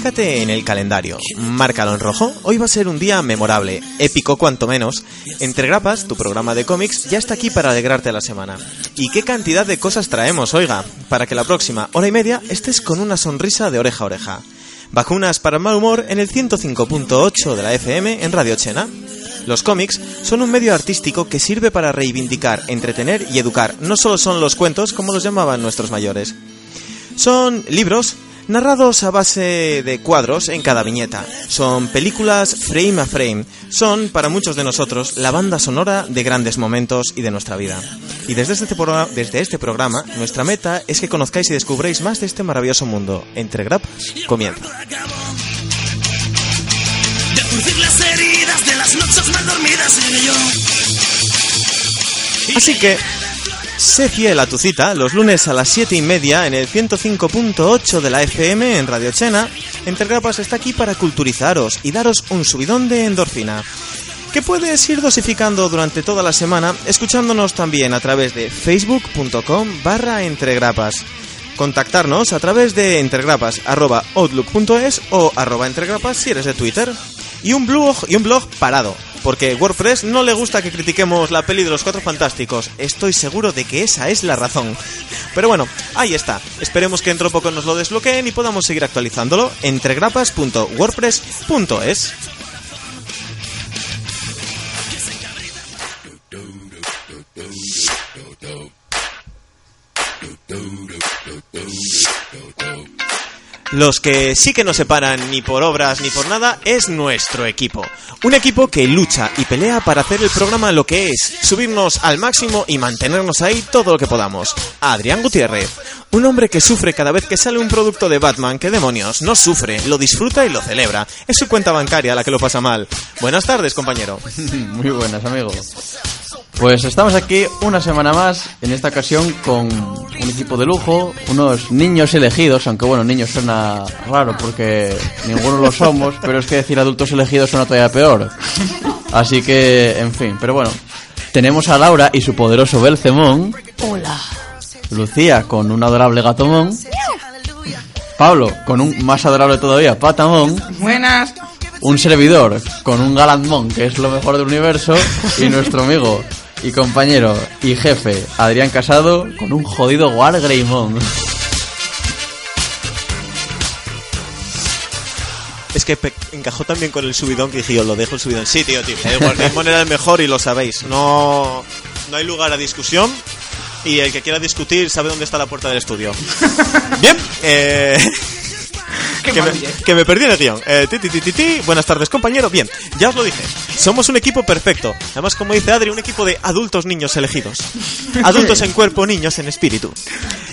Fíjate en el calendario, márcalo en rojo, hoy va a ser un día memorable, épico cuanto menos. Entre grapas, tu programa de cómics ya está aquí para alegrarte la semana. ¿Y qué cantidad de cosas traemos, oiga? Para que la próxima hora y media estés con una sonrisa de oreja a oreja. Vacunas para el mal humor en el 105.8 de la FM en Radio Chena. Los cómics son un medio artístico que sirve para reivindicar, entretener y educar. No solo son los cuentos como los llamaban nuestros mayores. Son libros narrados a base de cuadros en cada viñeta. Son películas frame a frame. Son, para muchos de nosotros, la banda sonora de grandes momentos y de nuestra vida. Y desde este, programa, desde este programa, nuestra meta es que conozcáis y descubréis más de este maravilloso mundo. Entre grapas, comienza. De curtir las heridas de las noches mal dormidas seré yo. Así que, sé fiel a tu cita los lunes a las 7 y media en el 105.8 de la FM en Radio Chena. Entre grapas está aquí para culturizaros y daros un subidón de endorfina. Que puedes ir dosificando durante toda la semana escuchándonos también a través de facebook.com barra entregrapas. Contactarnos a través de entregrapas arroba outlook.es o arroba entregrapas si eres de Twitter. Y un blog, y un blog parado, porque WordPress no le gusta que critiquemos la peli de los Cuatro Fantásticos. Estoy seguro de que esa es la razón. Pero bueno, ahí está. Esperemos que dentro de poco nos lo desbloqueen y podamos seguir actualizándolo. Entregrapas.wordpress.es. Los que sí que no se paran ni por obras ni por nada es nuestro equipo. Un equipo que lucha y pelea para hacer el programa lo que es, subirnos al máximo y mantenernos ahí todo lo que podamos. Adrián Gutiérrez, un hombre que sufre cada vez que sale un producto de Batman, que demonios, no sufre, lo disfruta y lo celebra. Es su cuenta bancaria la que lo pasa mal. Buenas tardes, compañero. Muy buenas, amigo. Pues estamos aquí una semana más, en esta ocasión con un equipo de lujo, unos niños elegidos, aunque bueno, niños suena raro porque ninguno lo somos, pero es que decir adultos elegidos suena todavía peor. Así que, en fin, pero bueno, tenemos a Laura y su poderoso Belcemón, Hola. Lucía con un adorable gatomón, Pablo con un más adorable todavía patamón, Buenas. un servidor con un galantmón que es lo mejor del universo y nuestro amigo y compañero y jefe Adrián Casado con un jodido Wargreymon. Es que encajó también con el subidón que dije yo, lo dejo el subidón. Sí, tío, tío. El Guardián era el mejor y lo sabéis. No, no hay lugar a discusión. Y el que quiera discutir sabe dónde está la puerta del estudio. Bien, eh, que, me, que me perdí en el guion. Eh, ti, ti, ti, ti, ti. Buenas tardes, compañero. Bien, ya os lo dije. Somos un equipo perfecto. Además, como dice Adri, un equipo de adultos niños elegidos. Adultos en cuerpo, niños en espíritu.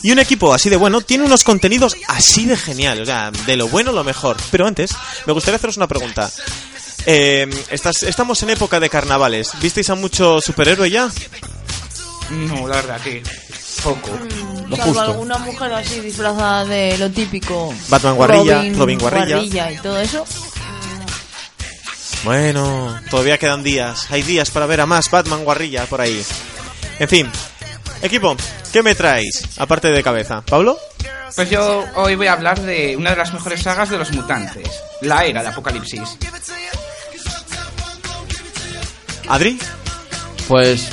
Y un equipo así de bueno tiene unos contenidos así de genial. O sea, de lo bueno lo mejor. Pero antes, me gustaría haceros una pregunta. Eh, estás- estamos en época de carnavales. ¿Visteis a mucho superhéroe ya? No, la verdad que poco. Lo Salvo justo. alguna mujer así disfrazada de lo típico. Batman guarrilla, Robin guarrilla. y todo eso. Bueno, todavía quedan días. Hay días para ver a más Batman guarrilla por ahí. En fin, equipo, ¿qué me traéis? Aparte de cabeza. ¿Pablo? Pues yo hoy voy a hablar de una de las mejores sagas de los mutantes, la era de Apocalipsis. ¿Adri? Pues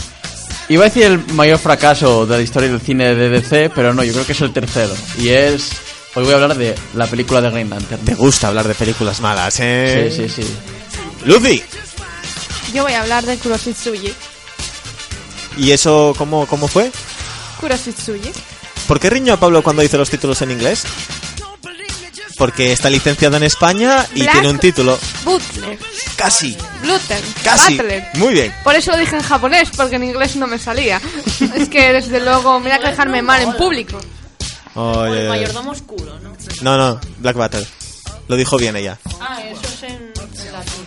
iba a decir el mayor fracaso de la historia del cine de DC, pero no, yo creo que es el tercero. Y es... Hoy voy a hablar de la película de Green Lantern. Te gusta hablar de películas malas, ¿eh? Sí, sí, sí. Lucy. Yo voy a hablar de Kuroshitsuji. ¿Y eso cómo, cómo fue? Kuroshitsuji. ¿Por qué riño a Pablo cuando dice los títulos en inglés? Porque está licenciada en España y Black tiene un título. Butler. Casi, Bluter. casi. Butler. Muy bien. Por eso lo dije en japonés, porque en inglés no me salía. es que desde luego, mira que dejarme mal en público. Oye, El mayordomo oscuro, ¿no? no, no, Black Battle. Lo dijo bien ella. Ah, eso es en,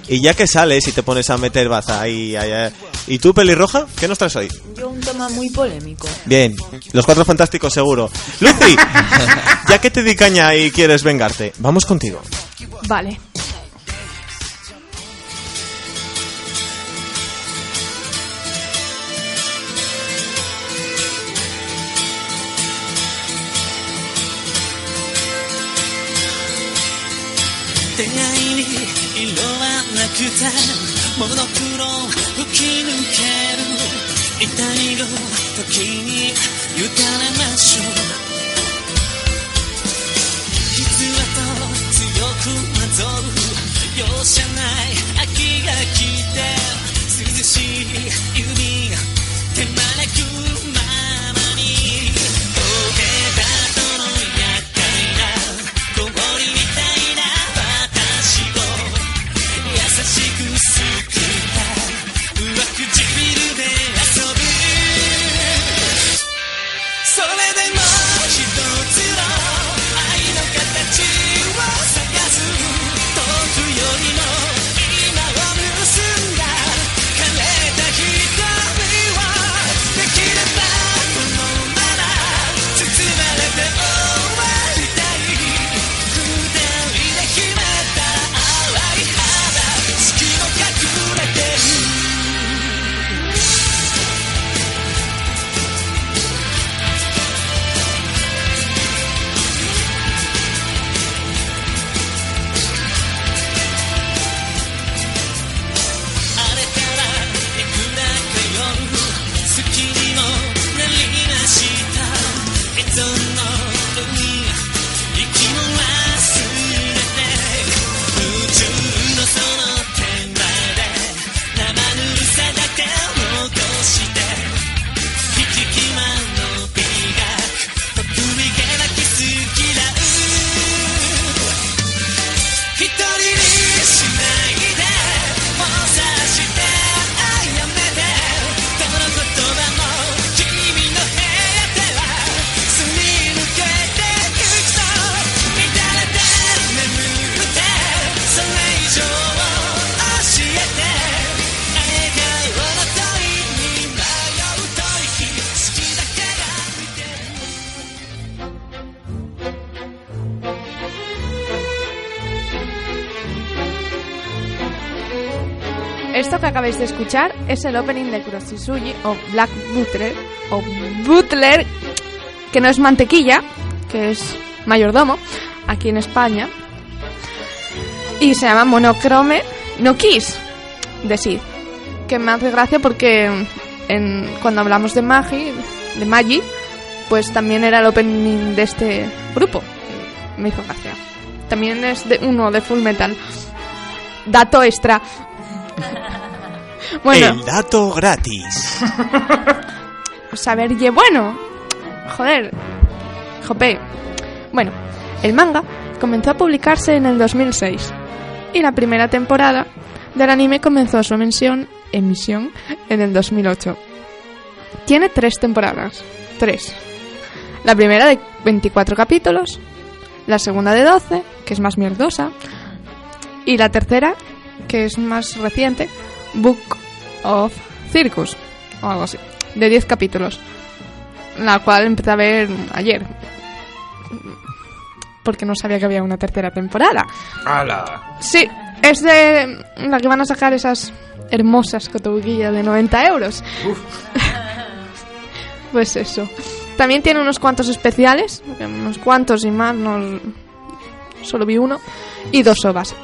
Y ya que sales y te pones a meter baza ahí, ahí, ahí. ¿Y tú, pelirroja? ¿Qué nos traes hoy? Yo un tema muy polémico. Bien, los cuatro fantásticos seguro. Lucy, ya que te di caña y quieres vengarte, vamos contigo. Vale. き抜ける痛みを時に委ねましょう。Escuchar es el opening de Kuroshizuji o Black Butler o Butler, que no es mantequilla, que es mayordomo aquí en España. Y se llama Monochrome no Kiss de Sid. Que me hace gracia porque en, cuando hablamos de Magi, de Magi, pues también era el opening de este grupo. Me hizo gracia. También es de uno de Full Metal. Dato extra. Bueno, El dato gratis. saber ye bueno. Joder. Jope. Bueno, el manga comenzó a publicarse en el 2006 y la primera temporada del anime comenzó su emisión, emisión en el 2008. Tiene tres temporadas. Tres. La primera de 24 capítulos, la segunda de 12, que es más mierdosa, y la tercera, que es más reciente, Book of Circus, o algo así, de 10 capítulos, la cual empecé a ver ayer, porque no sabía que había una tercera temporada. ¡Hala! Sí, es de la que van a sacar esas hermosas cotobuquillas de 90 euros. pues eso. También tiene unos cuantos especiales, unos cuantos y más, no solo vi uno, y dos ovas.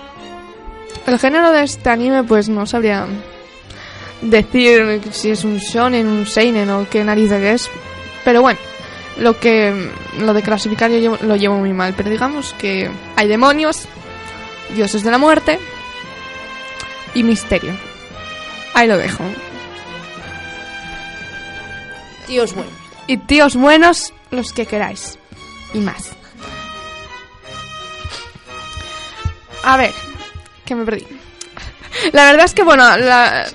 El género de este anime, pues no sabría decir si es un shonen, un seinen o qué narices es. Pero bueno, lo que lo de clasificar yo llevo- lo llevo muy mal. Pero digamos que hay demonios, dioses de la muerte y misterio. Ahí lo dejo. Tíos buenos. Y tíos buenos, los que queráis. Y más. A ver, que me perdí. La verdad es que, bueno, la...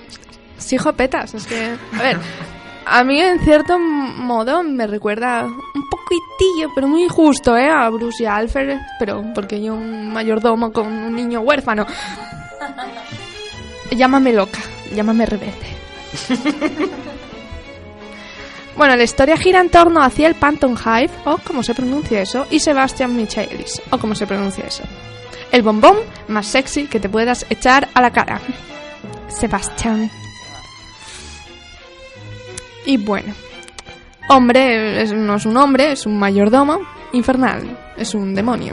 Sí, jopetas, es que... A ver, a mí en cierto modo me recuerda un poquitillo, pero muy justo, ¿eh? A Bruce y a Alfred, pero porque yo un mayordomo con un niño huérfano. Llámame loca, llámame rebelde. bueno, la historia gira en torno a Ciel Panton Hive, o como se pronuncia eso, y Sebastian Michaelis, o como se pronuncia eso. El bombón más sexy que te puedas echar a la cara. Sebastián. Y bueno, hombre es- no es un hombre, es un mayordomo infernal, es un demonio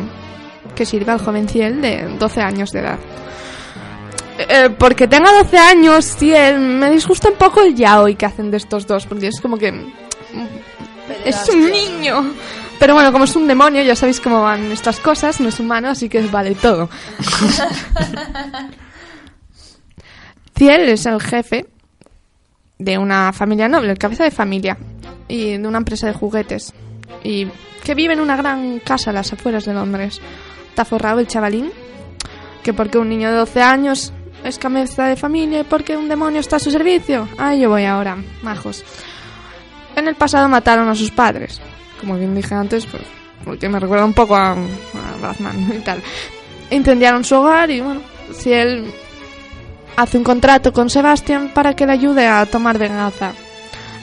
que sirve al joven Ciel de 12 años de edad. Eh, porque tenga 12 años, Ciel, me disgusta un poco el yaoi que hacen de estos dos, porque es como que... mm, Es un niño. Pero bueno, como es un demonio, ya sabéis cómo van estas cosas, no es humano, así que vale todo. Ciel es el jefe de una familia noble, el cabeza de familia, y de una empresa de juguetes. Y que vive en una gran casa a las afueras de Londres. Está forrado el chavalín, que porque un niño de 12 años es cabeza de familia y porque un demonio está a su servicio. Ah, yo voy ahora, majos. En el pasado mataron a sus padres. Como bien dije antes, pues, porque me recuerda un poco a, a Batman y tal. Incendiaron su hogar y bueno, si él hace un contrato con Sebastian para que le ayude a tomar venganza.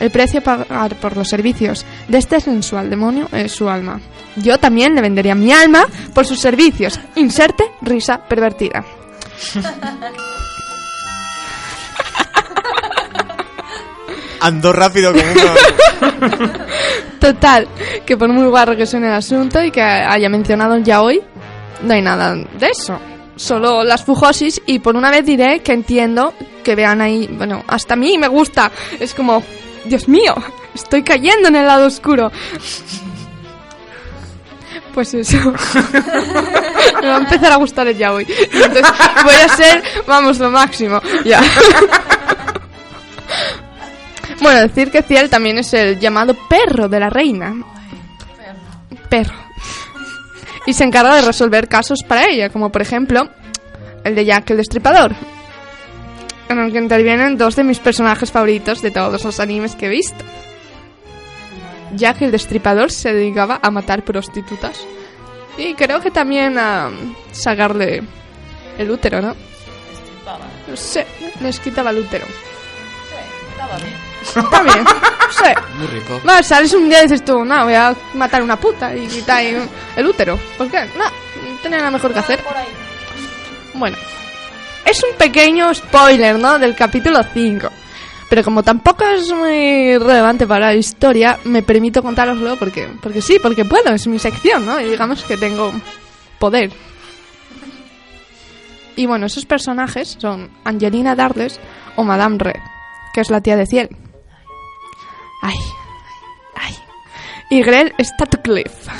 El precio a pagar por los servicios de este sensual demonio es su alma. Yo también le vendería mi alma por sus servicios. Inserte risa pervertida. Ando rápido como una... Total, que por muy guarro que suene el asunto y que haya mencionado ya hoy, no hay nada de eso. Solo las fujosis y por una vez diré que entiendo que vean ahí, bueno, hasta a mí me gusta. Es como, Dios mío, estoy cayendo en el lado oscuro. Pues eso. me va a empezar a gustar el yaoi. Y Entonces voy a ser, vamos, lo máximo. Ya. Bueno, decir que Ciel también es el llamado perro de la reina. Perro. Y se encarga de resolver casos para ella, como por ejemplo el de Jack el Destripador, en el que intervienen dos de mis personajes favoritos de todos los animes que he visto. Jack el Destripador se dedicaba a matar prostitutas y creo que también a sacarle el útero, ¿no? Sí, les quitaba el útero. Está bien, sí. Muy rico. Va, sales un día y dices tú, no, voy a matar una puta y quitar ahí el útero. ¿Por qué? No, tenía nada mejor que hacer. Bueno, es un pequeño spoiler, ¿no? Del capítulo 5. Pero como tampoco es muy relevante para la historia, me permito contároslo porque, porque sí, porque puedo, es mi sección, ¿no? Y digamos que tengo poder. Y bueno, esos personajes son Angelina Darles o Madame Red, que es la tía de Ciel. Ay, ay. Y Grell Statcliffe,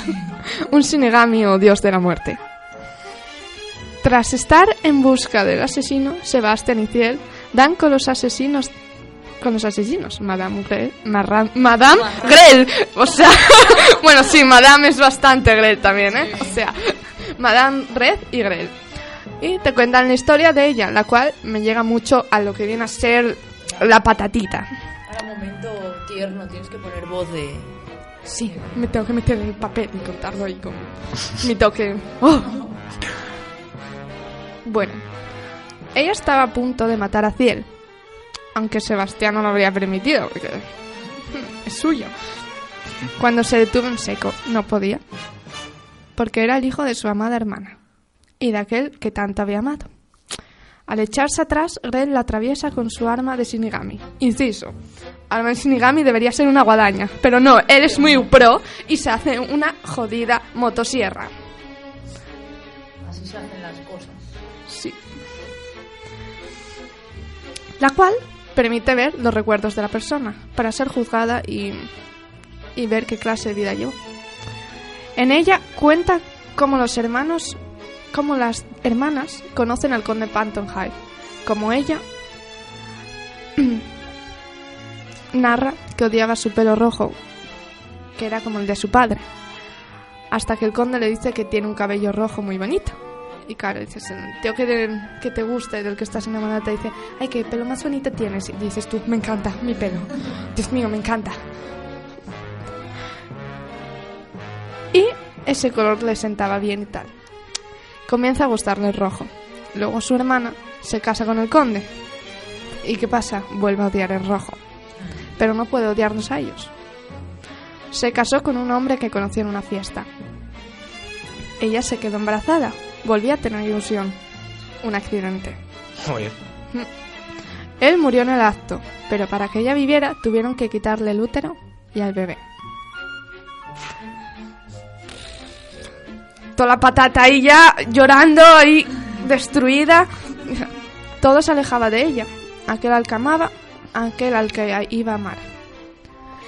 un Shinigami o dios de la muerte. Tras estar en busca del asesino, Sebastián y Ciel dan con los asesinos con los asesinos, Madame Grell, Marra- Madame Grell, o sea, bueno, sí, Madame es bastante Grell también, ¿eh? O sea, Madame Red y Grell. Y te cuentan la historia de ella, la cual me llega mucho a lo que viene a ser la patatita. Ahora, momento tierno, tienes que poner voz de. Sí, me tengo que meter en el papel y contarlo ahí con mi toque. ¡Oh! Bueno, ella estaba a punto de matar a Ciel, aunque Sebastián no lo habría permitido, porque es suyo. Cuando se detuvo en seco, no podía, porque era el hijo de su amada hermana y de aquel que tanto había amado. Al echarse atrás, Ren la atraviesa con su arma de Shinigami. Inciso. Arma de Shinigami debería ser una guadaña, pero no, él es muy pro y se hace una jodida motosierra. Así se hacen las cosas. Sí. La cual permite ver los recuerdos de la persona para ser juzgada y, y ver qué clase de vida llevó. En ella cuenta cómo los hermanos, cómo las hermanas conocen al conde Panton High, como ella narra que odiaba su pelo rojo, que era como el de su padre, hasta que el conde le dice que tiene un cabello rojo muy bonito. Y claro, dices, el que, te- que te gusta y del que estás enamorada te dice, ay, qué pelo más bonito tienes. Y dices tú, me encanta mi pelo. Dios mío, me encanta. Y ese color le sentaba bien y tal. Comienza a gustarle el rojo. Luego su hermana Se casa con el conde. ¿Y qué pasa? Vuelve a odiar el rojo. Pero no puede odiarlos a ellos. Se casó con un hombre que conoció en una fiesta. Ella se quedó embarazada. Volvió a tener ilusión. Un accidente. Joder. Él murió en el acto, pero para que ella viviera tuvieron que quitarle el útero y al bebé. Toda la patata ahí ya llorando y destruida. Todo se alejaba de ella. Aquel al que amaba, aquel al que iba a amar.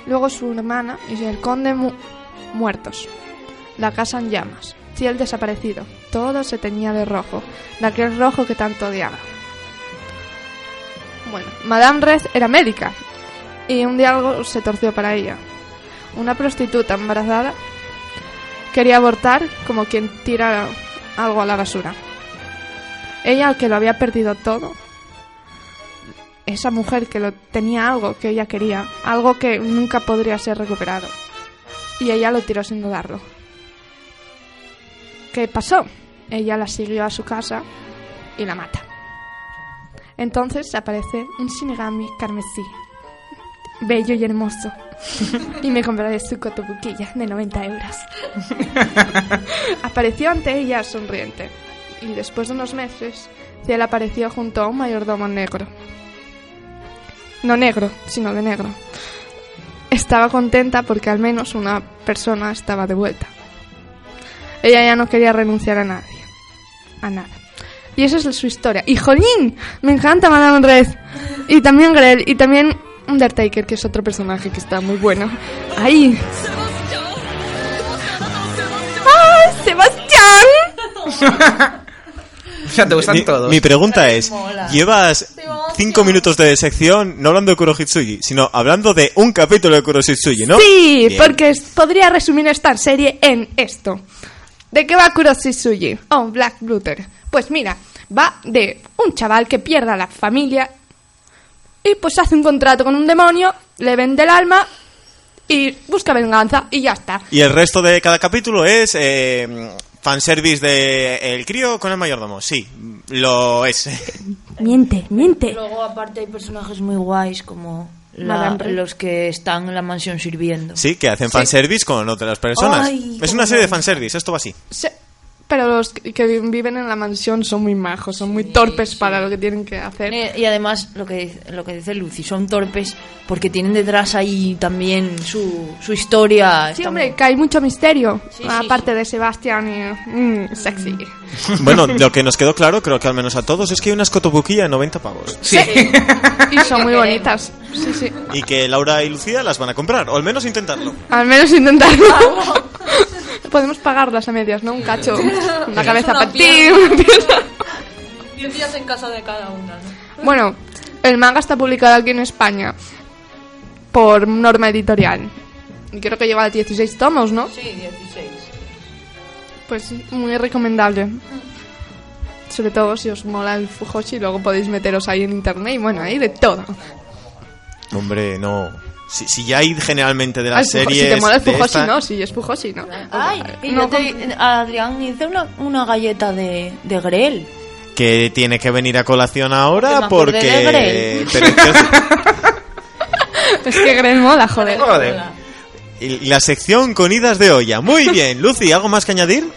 Luego su hermana y el conde mu- muertos. La casa en llamas. Ciel desaparecido. Todo se teñía de rojo, de aquel rojo que tanto odiaba. Bueno, Madame Red era médica y un día algo se torció para ella. Una prostituta embarazada quería abortar como quien tira algo a la basura. Ella, que lo había perdido todo, esa mujer que lo tenía algo que ella quería, algo que nunca podría ser recuperado. Y ella lo tiró sin dudarlo. ¿Qué pasó? Ella la siguió a su casa y la mata. Entonces aparece un Shinigami carmesí, bello y hermoso. y me compraré su cotobuquilla de 90 euros. Apareció ante ella sonriente. Y después de unos meses, Ciel apareció junto a un mayordomo negro. No negro, sino de negro. Estaba contenta porque al menos una persona estaba de vuelta. Ella ya no quería renunciar a nadie. A nada. Y esa es su historia. ¡Y jolín! Me encanta Madame Red. Y también Grell. Y también Undertaker, que es otro personaje que está muy bueno. ¡Ay! ¡Ah! ¡Sebastián! O sea, te gustan Mi, todos. mi pregunta es, llevas cinco minutos de sección no hablando de Kurohitsuji, sino hablando de un capítulo de Kurohitsuji, ¿no? Sí, Bien. porque podría resumir esta serie en esto. ¿De qué va Kuroshitsuji? Oh, Black Bluter. Pues mira, va de un chaval que pierde a la familia y pues hace un contrato con un demonio, le vende el alma y busca venganza y ya está. Y el resto de cada capítulo es eh, fanservice de el crío con el mayordomo. Sí, lo es. Miente, miente. Luego, aparte, hay personajes muy guays como la- los que están en la mansión sirviendo. Sí, que hacen fanservice con otras personas. Ay, es una serie de fanservice, esto va así. Sí, pero los que viven en la mansión son muy majos, son muy torpes para lo que tienen que hacer. Eh, Y además, lo que, dice- lo que dice Lucy, son torpes porque tienen detrás ahí también su, su historia. Sí, hombre, muy- que hay mucho misterio. Sí, sí, aparte de Sebastián y... mm, sexy. Bueno, lo que nos quedó claro, creo que al menos a todos, es que hay unas cotobuquilla de 90 pavos. Sí. Y son muy bonitas. Sí, sí. Y que Laura y Lucía las van a comprar, o al menos intentarlo. Al menos intentarlo. Podemos pagarlas a medias, ¿no? Un cacho, una cabeza una para ti. pierna. una pierna. Diez días en casa de cada una, ¿no? Bueno, el manga está publicado aquí en España por norma editorial. Y creo que lleva 16 tomos, ¿no? Sí, 16. Pues muy recomendable. Sobre todo si os mola el Fujoshi, luego podéis meteros ahí en internet y bueno, hay de todo. Hombre, no. Si, si ya hay generalmente de las series. si te mola Fujoshi, esta- no, si es Fujoshi, no. Ay, y No, yo te- Adrián hice una, una galleta de, de Grell. que tiene que venir a colación Que ahora me porque. de. Pero entonces- Es que Grell mola, joder. Joder. y la sección con idas de olla. Muy bien, Lucy, ¿algo más que añadir?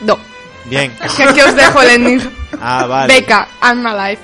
No. Bien. Que aquí os dejo el ending. Ah, vale. Beca, I'm alive.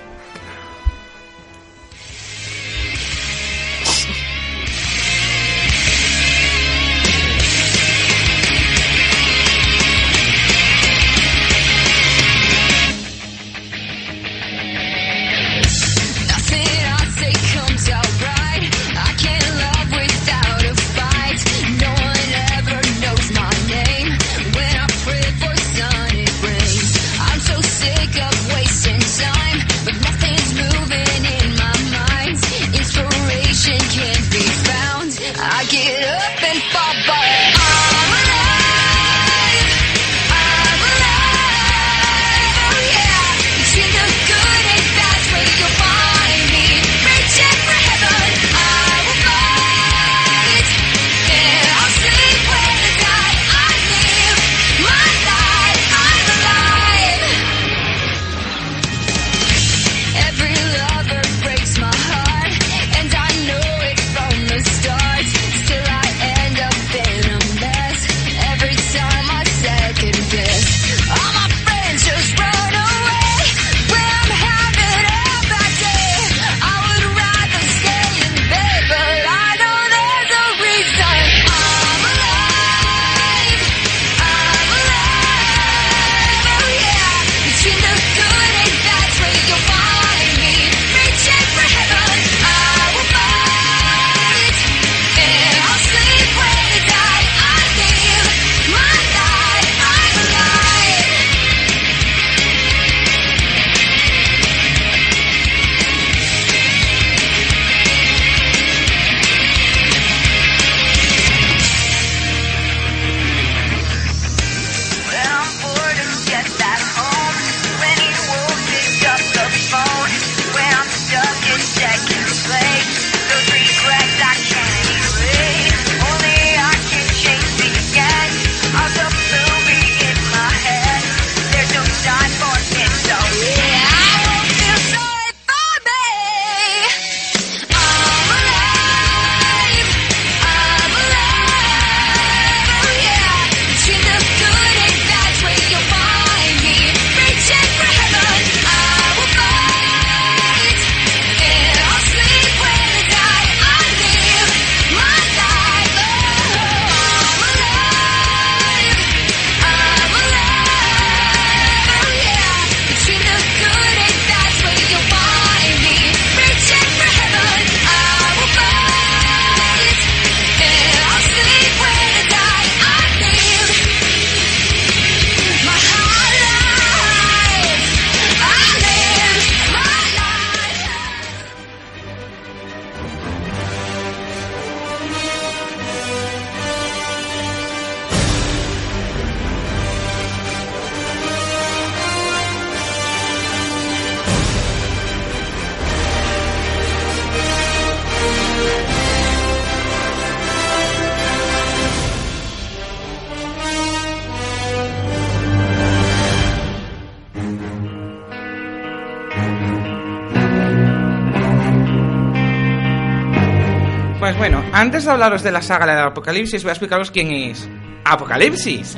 Antes de hablaros de la saga del Apocalipsis, voy a explicaros quién es Apocalipsis.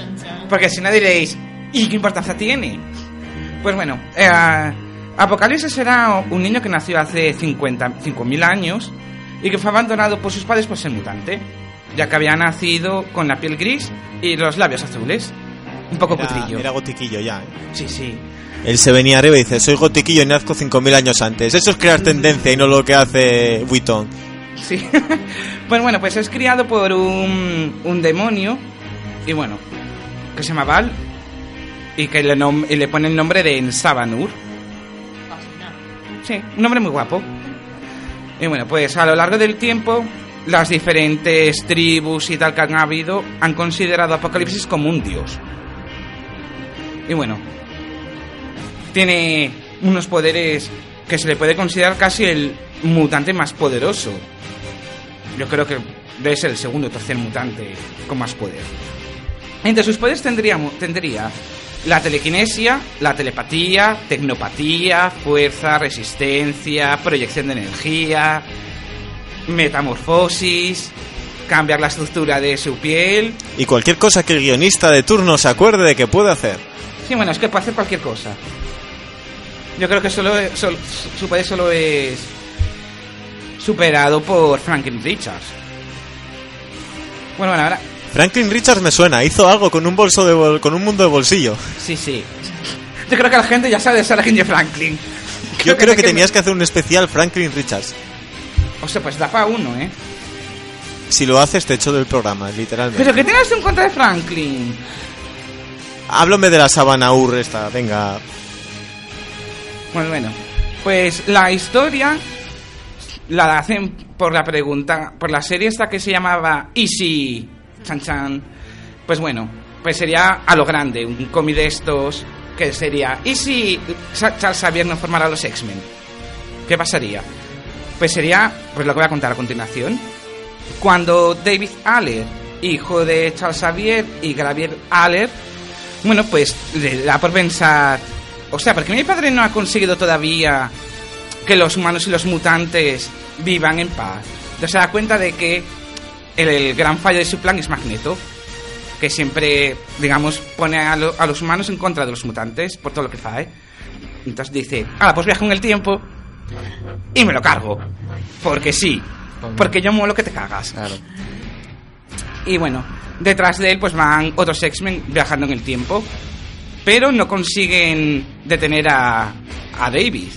Porque si no diréis, ¿y qué importancia tiene? Pues bueno, eh, Apocalipsis era un niño que nació hace 50 5.000 años y que fue abandonado por sus padres por ser mutante, ya que había nacido con la piel gris y los labios azules. Un poco Era, cutrillo. era gotiquillo ya. ¿eh? Sí, sí. Él se venía arriba y dice, soy gotiquillo y nazco 5.000 años antes. Eso es crear tendencia y no lo que hace Vuitton. Sí. pues bueno, pues es criado por un, un demonio y bueno, que se llama Val y que le, nom- y le pone el nombre de Ensabanur. Sí, un nombre muy guapo. Y bueno, pues a lo largo del tiempo, las diferentes tribus y tal que han habido han considerado a Apocalipsis como un dios. Y bueno, tiene unos poderes que se le puede considerar casi el mutante más poderoso. Yo creo que debe ser el segundo o tercer mutante con más poder. Entre sus poderes tendría, tendría la telequinesia, la telepatía, tecnopatía, fuerza, resistencia, proyección de energía, metamorfosis, cambiar la estructura de su piel. Y cualquier cosa que el guionista de turno se acuerde de que puede hacer. Sí, bueno, es que puede hacer cualquier cosa. Yo creo que solo, solo- su poder solo es superado por Franklin Richards. Bueno, bueno, ahora Franklin Richards me suena, hizo algo con un bolso de bol- con un mundo de bolsillo. sí, sí. Yo creo que la gente ya sabe de Sarah J. Franklin. Yo creo que tenías que hacer un especial Franklin Richards. O sea, pues da para uno, ¿eh? Si lo haces te echo del programa, literalmente. Pero que tienes en contra de Franklin. Háblame de la sabana Ur esta, venga. Bueno, bueno. Pues la historia la hacen por la pregunta, por la serie esta que se llamaba Easy Chan Chan. Pues bueno, pues sería a lo grande, un cómic de estos que sería ¿Y si Charles Xavier no formara los X-Men? ¿Qué pasaría? Pues sería, pues lo que voy a contar a continuación. Cuando David Aller, hijo de Charles Xavier y Xavier Aller, bueno, pues le da por pensar, o sea, porque mi padre no ha conseguido todavía que los humanos y los mutantes vivan en paz. Entonces se da cuenta de que el, el gran fallo de su plan es Magneto, que siempre, digamos, pone a, lo- a los humanos en contra de los mutantes por todo lo que fae. Entonces dice, ah, pues viajo en el tiempo y me lo cargo. Porque sí, porque yo molo que te cagas. Claro. Y bueno, detrás de él pues van otros X-Men viajando en el tiempo, pero no consiguen detener a, a David.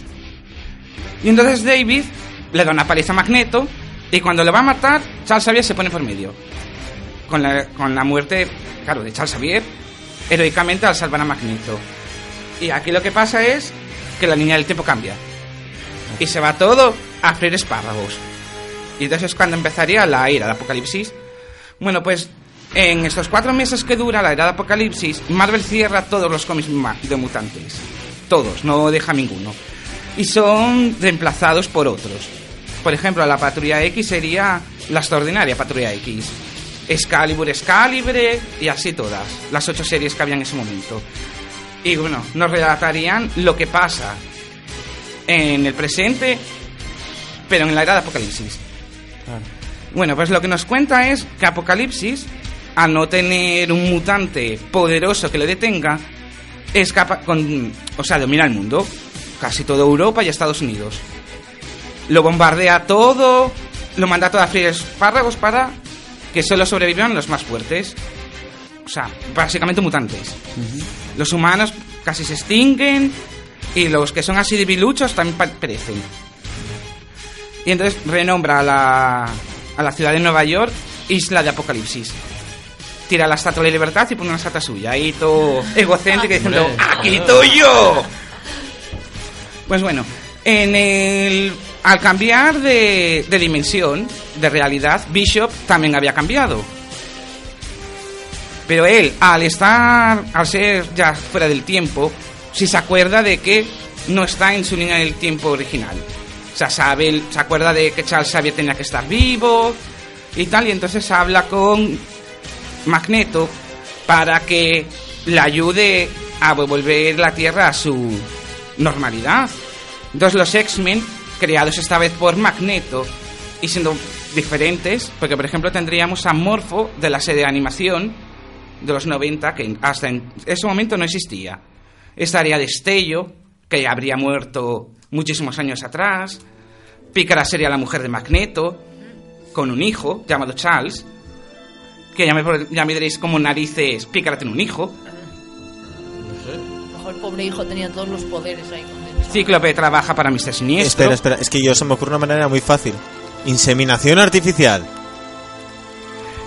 Y entonces David le da una paliza a Magneto y cuando le va a matar, Charles Xavier se pone por medio. Con la, con la muerte, claro, de Charles Xavier, heroicamente al salvar a Magneto. Y aquí lo que pasa es que la línea del tiempo cambia. Y se va todo a freír espárragos. Y entonces es cuando empezaría la era de Apocalipsis. Bueno, pues en estos cuatro meses que dura la era de Apocalipsis, Marvel cierra todos los cómics de mutantes. Todos, no deja ninguno. Y son reemplazados por otros. Por ejemplo, la Patrulla X sería la extraordinaria Patrulla X. Excalibur, Excalibre y así todas. Las ocho series que había en ese momento. Y bueno, nos relatarían lo que pasa en el presente, pero en la era de Apocalipsis. Bueno, pues lo que nos cuenta es que Apocalipsis, al no tener un mutante poderoso que le detenga, es capaz, con, o sea, domina el mundo, casi toda Europa y Estados Unidos. Lo bombardea todo, lo manda todo a freír espárragos para que solo sobrevivan los más fuertes. O sea, básicamente mutantes. Los humanos casi se extinguen y los que son así de biluchos también perecen. Y entonces renombra a la, a la ciudad de Nueva York Isla de Apocalipsis. Tira la estatua de libertad y pone una estatua suya. Ahí todo egocéntrico diciendo. ¡aquí estoy yo! Pues bueno, en el, al cambiar de, de dimensión, de realidad, Bishop también había cambiado. Pero él, al estar, al ser ya fuera del tiempo, si se acuerda de que no está en su línea del tiempo original. O sea, sabe, se acuerda de que Charles Xavier tenía que estar vivo y tal, y entonces habla con Magneto para que le ayude a volver la Tierra a su normalidad. Entonces los X-Men, creados esta vez por Magneto, y siendo diferentes, porque por ejemplo tendríamos a Morpho de la serie de animación de los 90, que hasta en ese momento no existía. Estaría Destello, que habría muerto muchísimos años atrás. Pícara sería la mujer de Magneto, con un hijo llamado Charles, que ya me, ya me diréis como narices, Pícara tiene un hijo. Ojo, el pobre hijo tenía todos los poderes ahí. Cíclope trabaja para Mr. Siniestro. Espera, espera, es que yo se me ocurre una manera muy fácil. Inseminación artificial.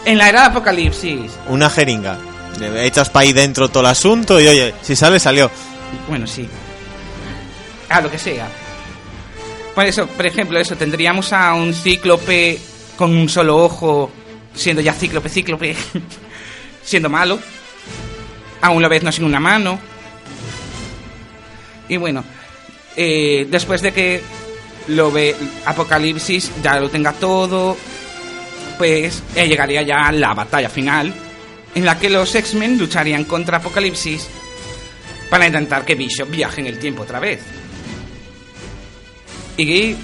En la era de Apocalipsis. Una jeringa. Le echas para ahí dentro todo el asunto y oye, si sale, salió. Bueno, sí. A lo que sea. Por eso, por ejemplo, eso, tendríamos a un cíclope con un solo ojo, siendo ya cíclope, cíclope, siendo malo. Aún la vez no sin una mano. Y bueno, eh, después de que lo ve Apocalipsis, ya lo tenga todo, pues eh, llegaría ya la batalla final, en la que los X-Men lucharían contra Apocalipsis para intentar que Bishop viaje en el tiempo otra vez. Y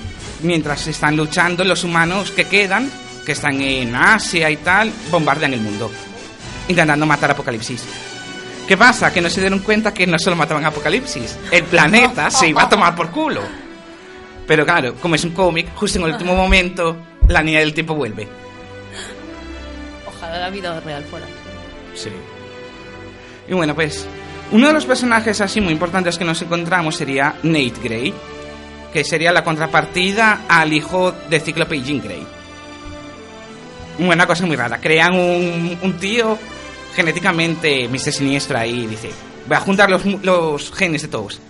mientras están luchando, los humanos que quedan, que están en Asia y tal, bombardean el mundo, intentando matar Apocalipsis. ¿Qué pasa? Que no se dieron cuenta que no solo mataban a Apocalipsis, el planeta se iba a tomar por culo. Pero claro, como es un cómic, justo en el último momento, la niña del tiempo vuelve. Ojalá la vida real fuera. Sí. Y bueno, pues uno de los personajes así muy importantes que nos encontramos sería Nate Grey, que sería la contrapartida al hijo de Cíclope y Jean Grey. Una cosa muy rara, crean un, un tío genéticamente Mr. Siniestro ahí y dice, voy a juntar los, los genes de todos.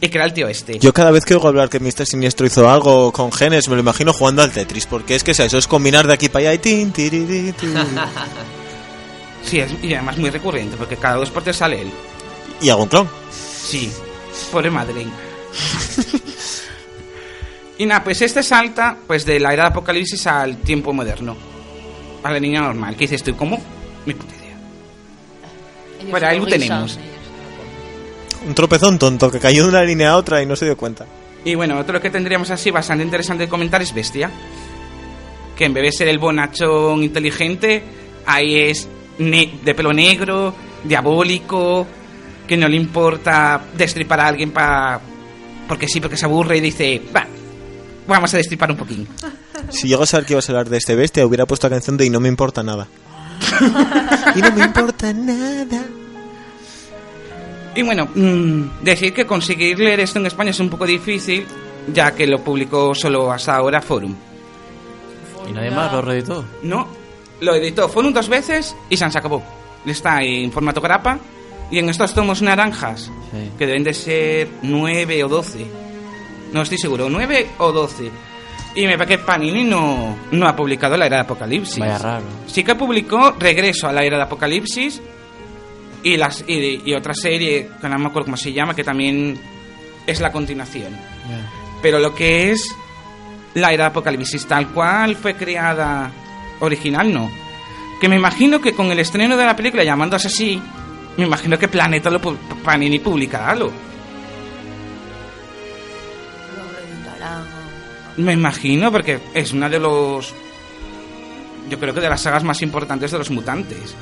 Y crea el tío este. Yo cada vez que oigo hablar que Mr. Siniestro hizo algo con genes, me lo imagino jugando al Tetris, porque es que es eso, es combinar de aquí para allá y tin, tiriri, tin. Sí, es, y además muy recurrente, porque cada dos por tres sale él. Y hago un clon. Sí, pobre Madeleine. y nada, pues este salta pues de la era de Apocalipsis al tiempo moderno. A la niña normal. ¿Qué dices tú? ¿Cómo? Mi puta Bueno, ahí lo risas, tenemos. Un tropezón tonto que cayó de una línea a otra y no se dio cuenta. Y bueno, otro que tendríamos así bastante interesante de comentar es Bestia. Que en vez de ser el bonachón inteligente, ahí es de pelo negro, diabólico, que no le importa destripar a alguien para... Porque sí, porque se aburre y dice, va, vamos a destripar un poquín. Si llego a saber que ibas a hablar de este bestia, hubiera puesto la canción de Y no me importa nada. y no me importa nada. Y bueno, mm, decir que conseguir leer esto en España es un poco difícil, ya que lo publicó solo hasta ahora Forum. Y nadie más lo reeditó. No, lo editó Forum dos veces y se acabó. Está en formato grapa y en estos tomos naranjas, Sí. que deben de ser 9 o 12. No estoy seguro, 9 o 12. Y me parece que Panini no, no ha publicado la era de Apocalipsis. Vaya raro. Sí que publicó Regreso a la era de Apocalipsis y, las, y, y otra serie, que no me acuerdo cómo se llama, que también es la continuación. Pero lo que es la era de Apocalipsis tal cual fue creada original, no. Que me imagino que con el estreno de la película llamándose así, me imagino que Planeta lo Panini publicará algo. Me imagino porque es una de los yo creo que de las sagas más importantes de los mutantes.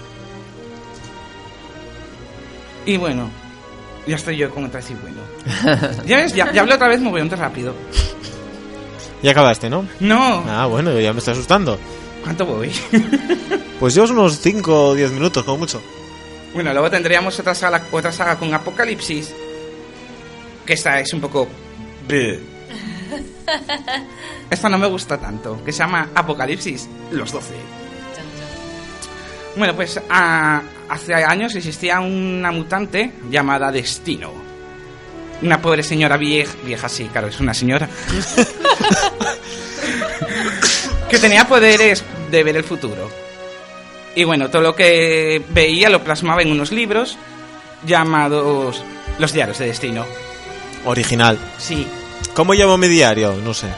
Y bueno, ya estoy yo con otra decir bueno. ya ves, ya, ya hablé otra vez muy bien rápido. Ya acabaste, ¿no? No, Ah, bueno, ya me estoy asustando. ¿cuánto voy? Pues llevas unos 5 o 10 minutos, como mucho. Bueno, luego tendríamos otra saga, otra saga con Apocalipsis. Que esta es un poco. bleh. Esta no me gusta tanto. Que se llama Apocalipsis Los 12. Bueno, pues a- hace años existía una mutante llamada Destino. Una pobre señora vieja. Vieja, sí, claro, es una señora. que tenía poderes de ver el futuro. Y bueno, todo lo que veía lo plasmaba en unos libros llamados Los Diarios de Destino. Original. Sí. ¿Cómo llamo mi diario? No sé.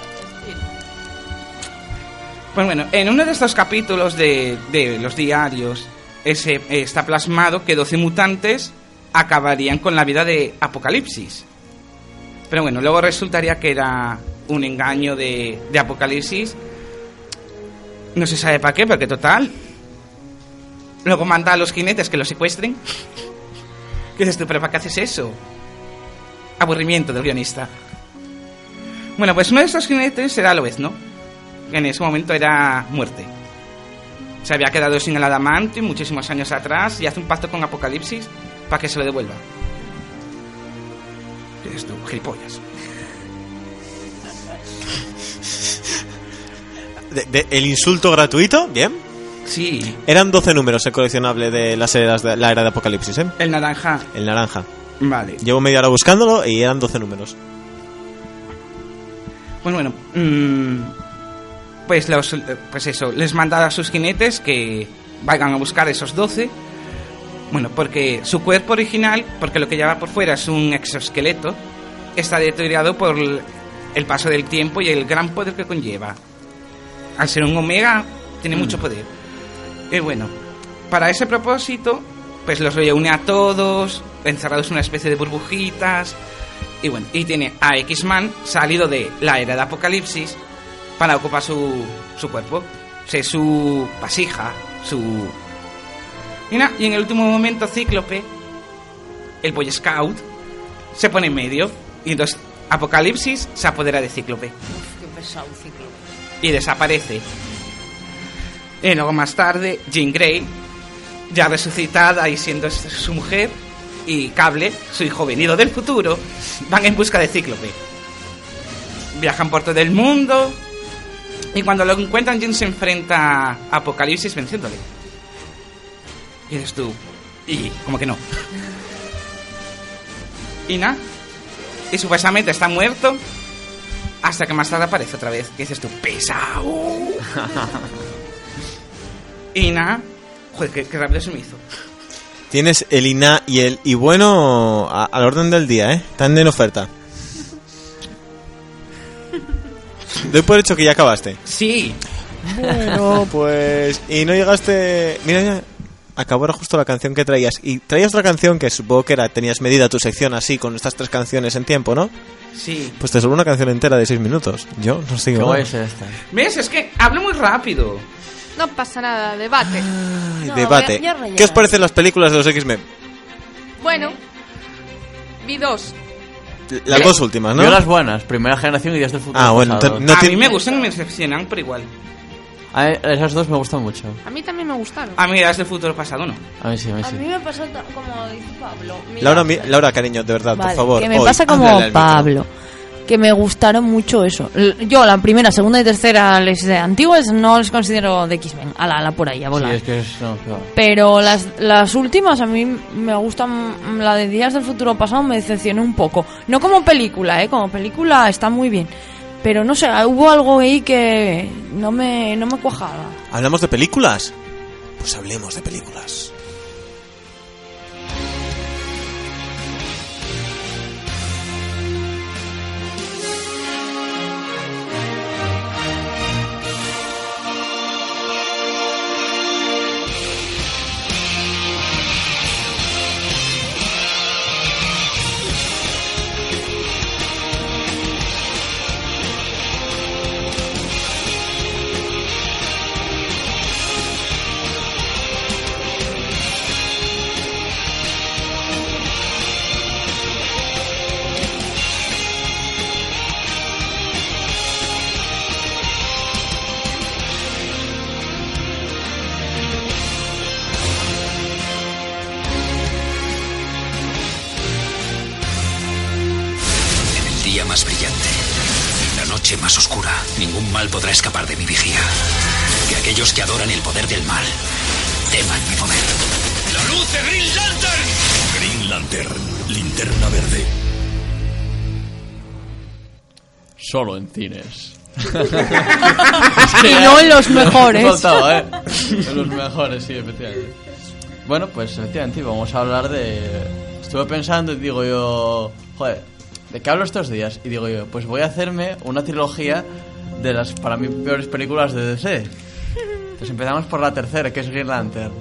Pues bueno, en uno de estos capítulos de, de los diarios ese, eh, está plasmado que 12 mutantes acabarían con la vida de Apocalipsis. Pero bueno, luego resultaría que era un engaño de, de Apocalipsis No se sabe para qué, porque total. Luego manda a los jinetes que lo secuestren. ¿Qué dices tú? ¿Pero para qué haces eso? Aburrimiento del guionista. Bueno, pues uno de estos jinetes era Lobezno. Que en ese momento era muerte. Se había quedado sin el adamante muchísimos años atrás y hace un pacto con Apocalipsis para que se lo devuelva. ¿Qué dices tú? Gilipollas. De- de- el insulto gratuito, bien. Sí, Eran 12 números el coleccionable de las eras de la era de Apocalipsis, ¿eh? el naranja. El naranja. Vale. Llevo media hora buscándolo y eran 12 números. Pues bueno, mm, pues, los, pues eso, les manda a sus jinetes que vayan a buscar esos 12. Bueno, porque su cuerpo original, porque lo que lleva por fuera es un exoesqueleto, está deteriorado por el paso del tiempo y el gran poder que conlleva. Al ser un omega, tiene mucho poder. Y bueno, para ese propósito, pues los reúne a todos, encerrados en una especie de burbujitas. Y bueno, y tiene a X-Man salido de la era de Apocalipsis para ocupar su, su cuerpo. O sea, su vasija, su... Y, y en el último momento Cíclope, el Boy Scout, se pone en medio. Y entonces Apocalipsis se apodera de Cíclope Qué pesado, ciclo. y desaparece. Y luego más tarde, Jean Grey, ya resucitada y siendo su mujer, y Cable, su hijo venido del futuro, van en busca de Cíclope. Viajan por todo el mundo y cuando lo encuentran, Jean se enfrenta a Apocalipsis venciéndole. Y dices tú, y como que no. Y nada, y supuestamente está muerto hasta que más tarde aparece otra vez. Que dices tú, pesado. y nada, joder, qué, qué rápido se me hizo. Tienes el INA y el y bueno a- al orden del día, ¿eh? Están en oferta. Doy por hecho que ya acabaste. Sí, Bueno, pues... Y no llegaste... Mira, ya acabó ahora justo la canción que traías. Y traías otra canción que supongo que era... Tenías medida tu sección así, con estas tres canciones en tiempo, ¿no? sí. Pues te sobró una canción entera de seis minutos. Yo no sé ¿Qué qué guay es esta? ¿Ves? Es que hablo muy rápido. No pasa nada, debate. No, Debate. voy a- voy a rellenar. ¿Qué os parecen las películas de los X-Men? Bueno, vi dos. Las dos últimas, ¿no? Yo las buenas, primera generación y días del futuro. Ah, bueno, no a mí me gustan y me decepcionan, pero igual. A esas dos me gustan mucho. A mí también me gustaron. A mí las del futuro pasado no. A mí sí, a mí A sí. mí me pasó como dice Pablo. Mira, Laura, mi- Laura, cariño, de verdad, Vale, por favor. que me hoy, pasa como micro. Que me gustaron mucho eso. Yo, la primera, segunda y tercera, les de antiguas, no les considero de X-Men. A la, a la por ahí, a Sí, volar. es que es... No, claro. Pero las, las últimas a mí me gustan. La de Días del Futuro Pasado me decepcionó un poco. No como película, ¿eh? Como película está muy bien. Pero no sé, hubo algo ahí que no me, no me cuajaba. ¿Hablamos de películas? Pues hablemos de películas. Teman mi poder. ¡La luz de Green Lantern! Green Lantern, linterna verde. Solo en cines. Y no en los mejores. Faltaba, ¿eh? En los mejores, sí, efectivamente. Bueno, pues efectivamente vamos a hablar de... Estuve pensando y digo yo... Joder, ¿de qué hablo estos días? Y digo yo, pues voy a hacerme una trilogía de las, para mí, peores películas de DC. Pues empezamos por la tercera, que es Green Lantern.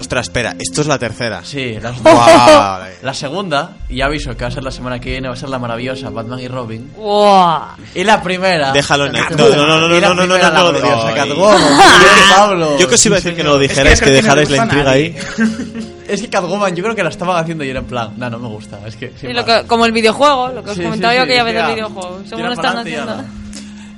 Ostras, Espera, esto es la tercera. Sí, las Guau. La segunda, y ya aviso que va a ser la semana que viene, va a ser la maravillosa Batman y Robin. ¡Buah! Y la primera. Déjalo en. No, no, no, no, la no, no, no, no, no, la Pablo. Yo que os iba a decir que no lo dijerais, que dejarais no la intriga ahí. Es que Catwoman yo creo que la estaban haciendo y era en plan, no, no me gusta. Es que. lo que- como el videojuego, lo que os Sí, comentaba sí, yo sí, aquella vez del videojuego. Según lo están haciendo.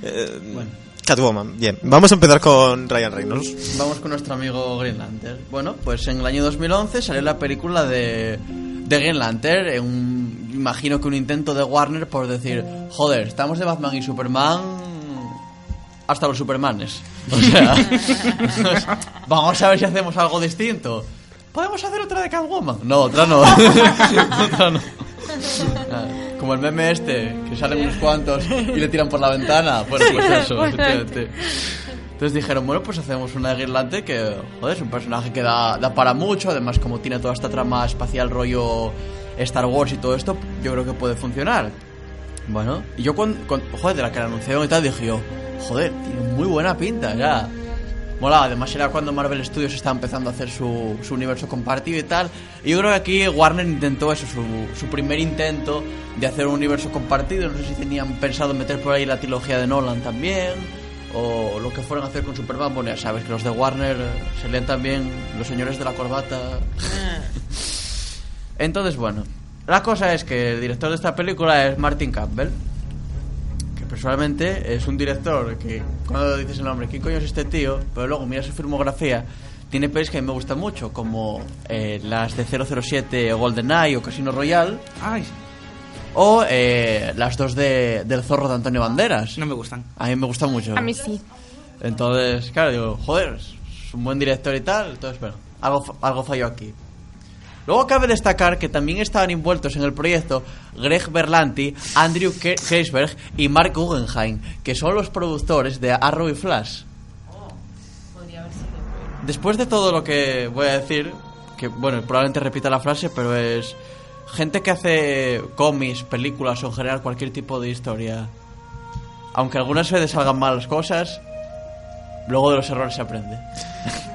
Eh, Bueno. Catwoman, bien. Vamos a empezar con Ryan Reynolds. Vamos con nuestro amigo Green Lantern. Bueno, pues en el año 2011 salió la película de, de Green Lantern. en un, imagino que un intento de Warner por decir, joder, estamos de Batman y Superman hasta los Supermanes. O sea, vamos a ver si hacemos algo distinto. ¿Podemos hacer otra de Catwoman? No, otra no. otra no. Como el meme este, que salen unos cuantos y le tiran por la ventana. Bueno, pues eso, efectivamente. Entonces dijeron, bueno, pues hacemos una de que, joder, es un personaje que da, da para mucho. Además, como tiene toda esta trama espacial rollo Star Wars y todo esto, yo creo que puede funcionar. Bueno, y yo cuando, joder, de la que la anunciaron y tal, dije yo, joder, tiene muy buena pinta, ya. Mola, además era cuando Marvel Studios estaba empezando a hacer su, su universo compartido y tal. Y yo creo que aquí Warner intentó eso, su, su primer intento de hacer un universo compartido. No sé si tenían pensado meter por ahí la trilogía de Nolan también. O lo que fueron a hacer con Superman. Bueno, ya sabes que los de Warner eh, se leen también los señores de la corbata. Entonces, bueno, la cosa es que el director de esta película es Martin Campbell. Personalmente es un director que cuando dices el nombre, ¿quién coño es este tío? Pero luego mira su filmografía, tiene pelis que a mí me gustan mucho, como eh, las de 007 GoldenEye o Casino Royale, Ay, o eh, las dos de, del zorro de Antonio Banderas. no me gustan. A mí me gustan mucho. A mí sí. Entonces, claro, digo, joder, es un buen director y tal. Entonces, bueno, algo, algo falló aquí. Luego cabe destacar que también estaban envueltos en el proyecto Greg Berlanti, Andrew Ke- Keisberg y Mark Guggenheim, que son los productores de Arrow y Flash. Después de todo lo que voy a decir, que bueno, probablemente repita la frase, pero es gente que hace cómics, películas o en general cualquier tipo de historia. Aunque algunas veces salgan mal las cosas, luego de los errores se aprende.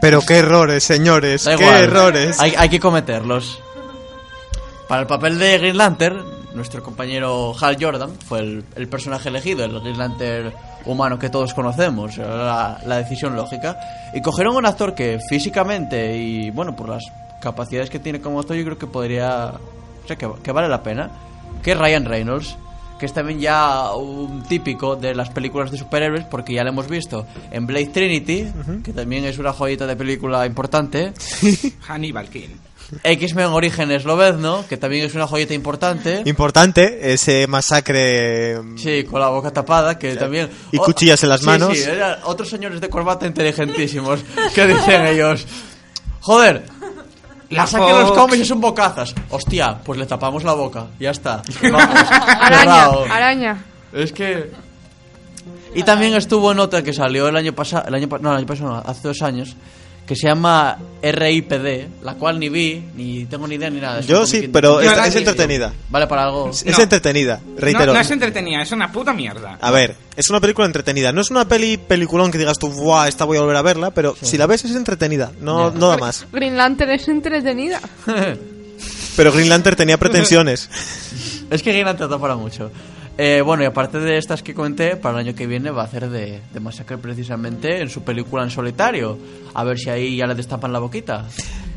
Pero qué errores, señores, Da qué igual. errores. Hay, hay que cometerlos. Para el papel de Green Lantern, nuestro compañero Hal Jordan fue el, el personaje elegido, el Green Lantern humano que todos conocemos, la, la decisión lógica. Y cogieron un actor que físicamente y, bueno, por las capacidades que tiene como actor, yo creo que podría. O sea, que, que vale la pena. Que es Ryan Reynolds, que es también ya un típico de las películas de superhéroes, porque ya lo hemos visto en Blade Trinity, que también es una joyita de película importante. Hannibal King. X-Men Orígenes Lobezno, que también es una joyita importante. Importante, ese masacre... mm, Sí, con la boca tapada, que también... Y cuchillas en las sí, manos. Sí, eran otros señores de corbata inteligentísimos que dicen ellos... Joder, la La saque los cómics y son bocazas. Hostia, pues le tapamos la boca. Ya está. Vamos, Araña, araña. Es que... Y también estuvo en otra que salió el año pasado... El año, pa- no, el año pasado, no, hace dos años. Que se llama RIPD, la cual ni vi, ni tengo ni idea ni nada. Yo sí, pero es, es entretenida. Vale para algo. Es No. entretenida, reitero. No, no es entretenida, es una puta mierda. A ver, es una película entretenida. No es una peli peliculón que digas tú, ¡buah! Esta voy a volver a verla, pero si la ves es entretenida, no, no da más. Green Lantern es entretenida. Pero Green Lantern tenía pretensiones. Es que Green trata para mucho. Eh, bueno, y aparte de estas que comenté, para el año que viene va a hacer de, de Masacre precisamente en su película en solitario. A ver si ahí ya le destapan la boquita.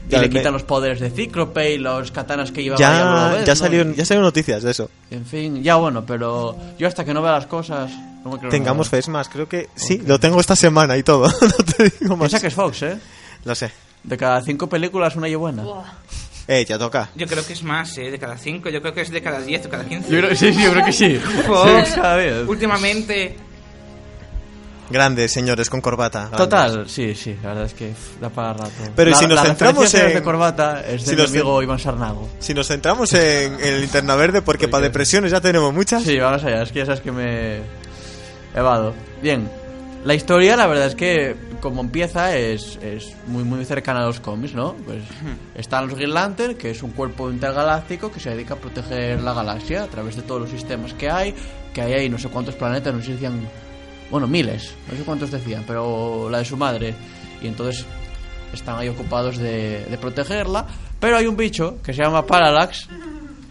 Y Ya, le me- quitan los poderes de Cíclope y los katanas que llevaba ya, Lobezno. ya, salió, ya salieron noticias de eso. En fin, ya bueno, pero yo hasta que no vea las cosas... No me creo Tengamos nada. fe, es más, creo que sí, lo tengo esta semana y todo. no te digo más. Piensa que es Fox, ¿eh? Lo sé. De cada cinco películas una y buena. Eh, ya toca. Yo creo que es más, ¿eh? De cada 5, yo creo que es de cada 10 o cada 15. Yo creo, sí, sí, yo creo que sí. Fox, Sí, cada vez. últimamente, Grandes, señores, con corbata. grandes. Total, sí, sí, la verdad es que da para rato. Pero ¿y La- si nos la centramos en- de corbata es de si mi nos amigo Iván Sarnago. Si nos centramos en, en el linterna verde, porque para depresiones ya tenemos muchas. Sí, vamos allá, es que ya sabes que me evado. Bien, la historia la verdad es que como empieza es, es muy muy cercana a los cómics, ¿no? Pues están los Green Lantern, que es un cuerpo intergaláctico que se dedica a proteger la galaxia a través de todos los sistemas que hay, que hay ahí no sé cuántos planetas, no sé si decían, bueno, miles, no sé cuántos decían, pero la de su madre. Y entonces están ahí ocupados de, de protegerla. Pero hay un bicho que se llama Parallax,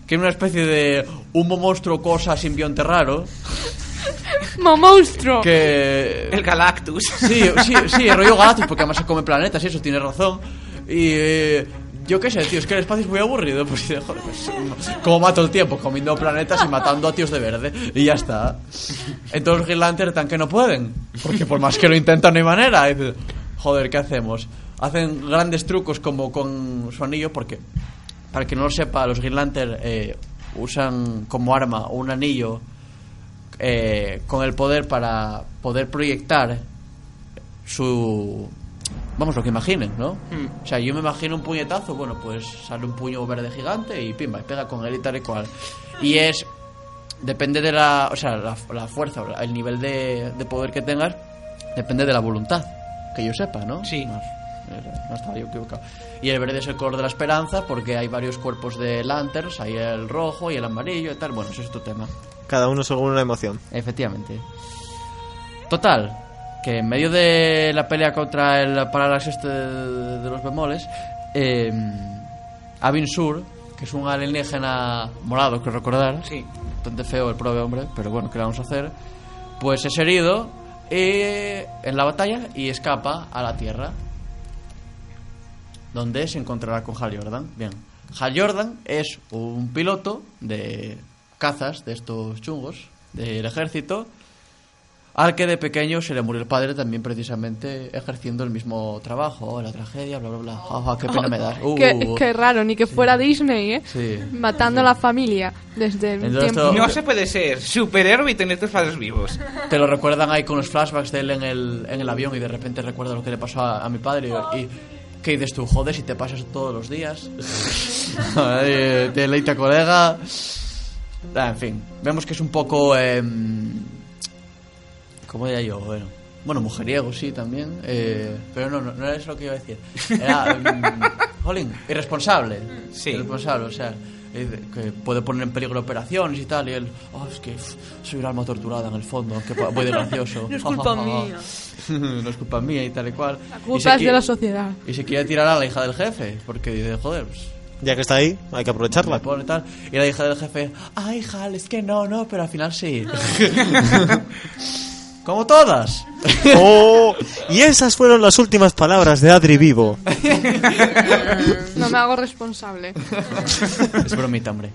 que es una especie de humo monstruo cosa simbionte raro, ¡Mo monstruo! que... El Galactus. Sí, sí, sí, el rollo Galactus, porque además se come planetas y eso, tiene razón. Y eh, yo qué sé, tío, es que el espacio es muy aburrido. Pues, joder, pues, como mato el tiempo, comiendo planetas y matando a tíos de verde. Y ya está. Entonces los Green Lantern están que no pueden. Porque por más que lo intentan, no hay manera. Y joder, ¿qué hacemos? Hacen grandes trucos como con su anillo, porque, para que no lo sepa, los Green Lantern eh, usan como arma un anillo eh, con el poder para poder proyectar su vamos lo que imaginen no Mm. o sea yo me imagino un puñetazo bueno pues sale un puño verde gigante y pimba y pega con él y tal y cual. Y es depende de la o sea la, la fuerza el nivel de, de poder que tengas depende de la voluntad que yo sepa no Sí. no, no estaba yo equivocado y el verde es el color de la esperanza porque hay varios cuerpos de lanterns hay el rojo y el amarillo y tal bueno ese es tu tema Cada uno según una emoción. Efectivamente. Total, que en medio de la pelea contra el Parallax este de, de los bemoles, eh, Avin Sur, que es un alienígena morado, que recordar, Sí. bastante feo el prove hombre, pero bueno, ¿qué le vamos a hacer? Pues es herido eh, en la batalla y escapa a la Tierra, donde se encontrará con Hal Jordan. Bien, Hal Jordan es un piloto de cazas de estos chungos del ejército, al que de pequeño se le murió el padre también precisamente ejerciendo el mismo trabajo, la tragedia, bla, bla, bla. Ja, qué pena me das. Uh. Qué, qué raro, ni que fuera Disney, ¿eh? Sí. Matando a la familia desde el Entonces, tiempo. No se puede ser superhéroe y tener tus padres vivos. Te lo recuerdan ahí con los flashbacks de él en el, en el avión y de repente recuerda lo que le pasó a, a mi padre y, y ¿qué dices tú? Joder, si te pasas todos los días. Te leite colega. Ah, en fin, vemos que es un poco... em, ¿Cómo diría yo? Bueno, bueno, mujeriego sí también, eh, pero no, no, no era eso lo que iba a decir. Era, em, jolín, irresponsable. Sí. Irresponsable, o sea, eh, que puede poner en peligro operaciones y tal, y él, oh, es que soy un alma torturada en el fondo, que voy de gracioso. No es culpa mía. no es culpa mía y tal y cual. La Y culpa se es de la sociedad. Y se quiere tirar a la hija del jefe, porque dice, joder, pues Ya que está ahí, hay que aprovecharla. me pone tal. Y la hija del jefe, ay, Hal, es que no, no, pero al final sí. Como todas. ¡Oh! Y esas fueron las últimas palabras de Adri Vivo. No me hago responsable. es bromita, hombre.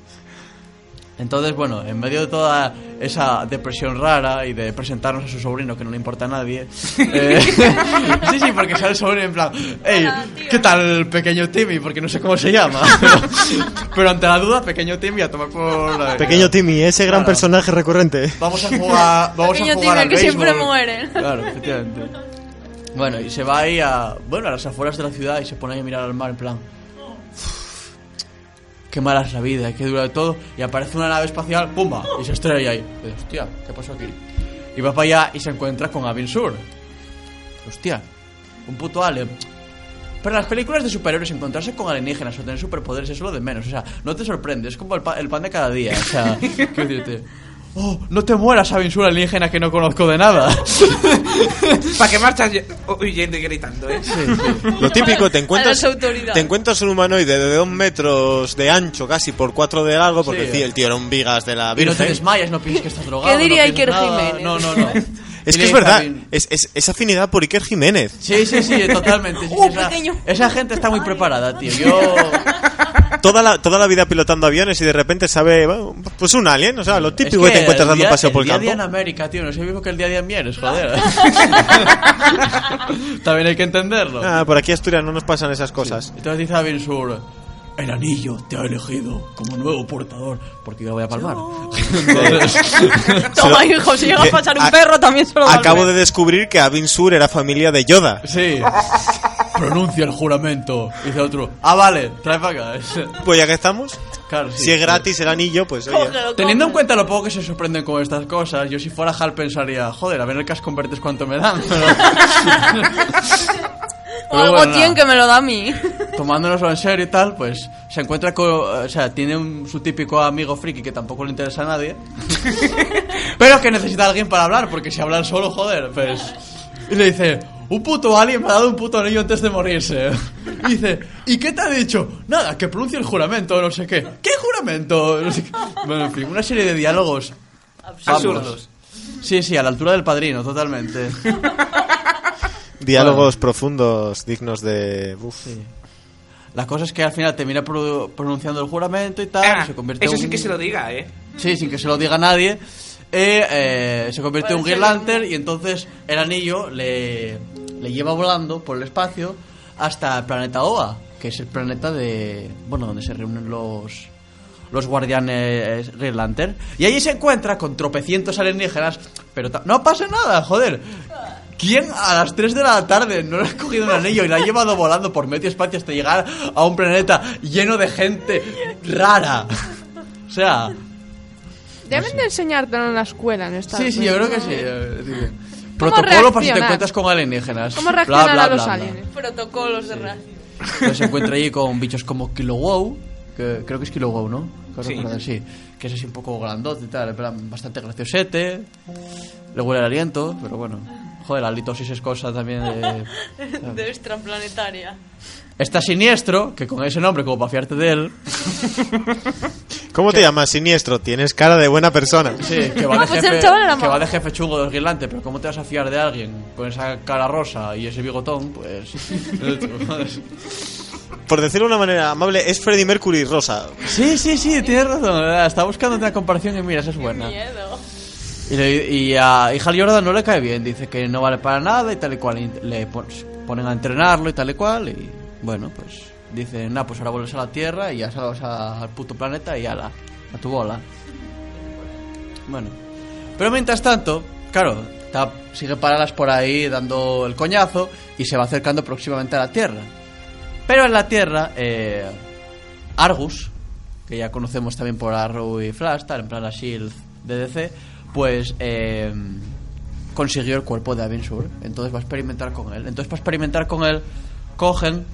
Entonces, bueno, en medio de toda esa depresión rara y de presentarnos a su sobrino que no le importa a nadie. eh, sí, sí, porque sale el sobrino en plan, hey, ¿qué tal el pequeño Timmy? Porque no sé cómo se llama. Pero, pero ante la duda, pequeño Timmy a tomar por... la- Pequeño Timmy, ese gran Claro. personaje recurrente. Vamos a jugar, vamos Pequeño a jugar Timmy, al que siempre béisbol. muere. Claro, efectivamente. Bueno, y se va ahí a, bueno, a las afueras de la ciudad y se pone ahí a mirar al mar en plan, qué mala es la vida, qué dura de todo. Y aparece una nave espacial, ¡pumba! Y se estrella ahí. Y hostia, ¿qué pasó aquí? Y va para allá y se encuentra con Avin Sur. Hostia, un puto alien. Pero en las películas de superhéroes encontrarse con alienígenas o tener superpoderes es lo de menos. O sea, no te sorprende, es como el, pa- el pan de cada día. O sea, quiero decirte, oh, no te mueras, Avin Sur alienígena que no conozco de nada. ¿Para qué marchas ye- huyendo y gritando, eh? Lo típico, te encuentras, te encuentras un humanoide de dos metros de ancho, casi por cuatro de largo, porque Sí. el tío- el tío era un vigas de la Y no te Virgen. desmayas, no piensas que estás drogado. ¿Qué diría no Iker nada. Jiménez? No, no, no. Es que es verdad, es, es, es afinidad por Iker Jiménez. Sí, sí, sí, totalmente. sí, sí, ¡Uh, esa, pequeño! esa gente está muy preparada, tío. Yo. Toda la, toda la vida pilotando aviones y de repente sabe, pues un alien, o sea, lo típico Es que, te encuentras el dando día- un paseo por el día a día en campo. América, tío, no sé mismo que el día a día en Mieres, joder. También hay que entenderlo. Ah, por aquí Asturias no nos pasan esas cosas. Entonces dice Avin Sur: El anillo te ha elegido como nuevo portador. Porque yo voy a palmar. Entonces- Toma, hijo, si llega a que- pasar un a- perro, también se lo Acabo de descubrir que Avin Sur era familia de Yoda. sí. Pronuncia el juramento. Dice otro: Ah, vale, trae para acá. Pues ya que estamos, Claro, sí. si es gratis el anillo, pues oye. Cógelo, Teniendo en cuenta lo poco que se sorprenden con estas cosas, yo si fuera Hal pensaría, joder, a ver el que convertes cuánto me dan. Pero, O algo bueno, tien nada. que me lo da a mí. tomándonoslo en serio y tal, pues se encuentra con, o sea, tiene un- su típico amigo friki que tampoco le interesa a nadie, pero que necesita a alguien para hablar, porque si hablan solo, joder, pues... Y le dice, un puto alien me ha dado un puto anillo antes de morirse. Y dice, ¿y qué te ha dicho? Nada, que pronuncie el juramento, no sé qué. ¿Qué juramento? No sé qué. Bueno, en fin, una serie de diálogos Absurdos. Sí, sí, a la altura del padrino, totalmente. Diálogos Bueno. profundos, dignos de... Uf. La cosa es que al final termina pro- pronunciando el juramento y tal. Ah, se convierte eso en sí un- que se lo diga, ¿eh? Sí, sin que se lo diga nadie. Eh, eh, se convierte en un Green Lantern y entonces el anillo le, le lleva volando por el espacio hasta el planeta Oa, que es el planeta de. Bueno, donde se reúnen los. Los guardianes Green Lantern. Y allí se encuentra con tropecientos alienígenas. Pero no pasa nada, joder. ¿Quién a las 3 de la tarde no le ha cogido un anillo y lo ha llevado volando por medio espacio hasta llegar a un planeta lleno de gente rara? O sea, Deben de enseñártelo en la escuela, en Estados Sí, sí, yo creo que sí. eh, digo. ¿Cómo Protocolo para si te encuentras con alienígenas. ¿Cómo Bla, reaccionan bla, a bla, los bla. aliens? Protocolos de raza. Entonces se encuentra allí con bichos como Kilowog, que creo que es Kilowog, ¿no? Sí. sí. Que es así un poco grandote y tal, en plan, bastante graciosete. Le huele el aliento, pero bueno. Joder, la litosis es cosa también de... De extraplanetaria. Está siniestro, que con ese nombre, como para fiarte de él, ¿Cómo te llamas, siniestro? Tienes cara de buena persona. sí, que va, No, de pues jefe, que va de jefe chungo del guirlante, pero ¿cómo te vas a fiar de alguien con esa cara rosa y ese bigotón? Pues... Por decirlo de una manera amable, es Freddie Mercury rosa. Sí, sí, sí, tienes razón. Estaba buscando una comparación y mira, esa es buena. Miedo. Y, le- y a Hal Jordan no le cae bien, dice que no vale para nada y tal y cual. Le pon- ponen a entrenarlo y tal y cual. Y bueno, pues dicen, nah, pues ahora vuelves a la Tierra y ya salvas al puto planeta y ala, a tu bola. Bueno, pero mientras tanto, claro, sigue paradas por ahí dando el coñazo y se va acercando próximamente a la Tierra. Pero en la Tierra, eh, Argus, que ya conocemos también por Arrow y Flash, tal, en plan la Shield de DC, pues eh, consiguió el cuerpo de Avin Sur. Entonces va a experimentar con él. Entonces, para experimentar con él, cogen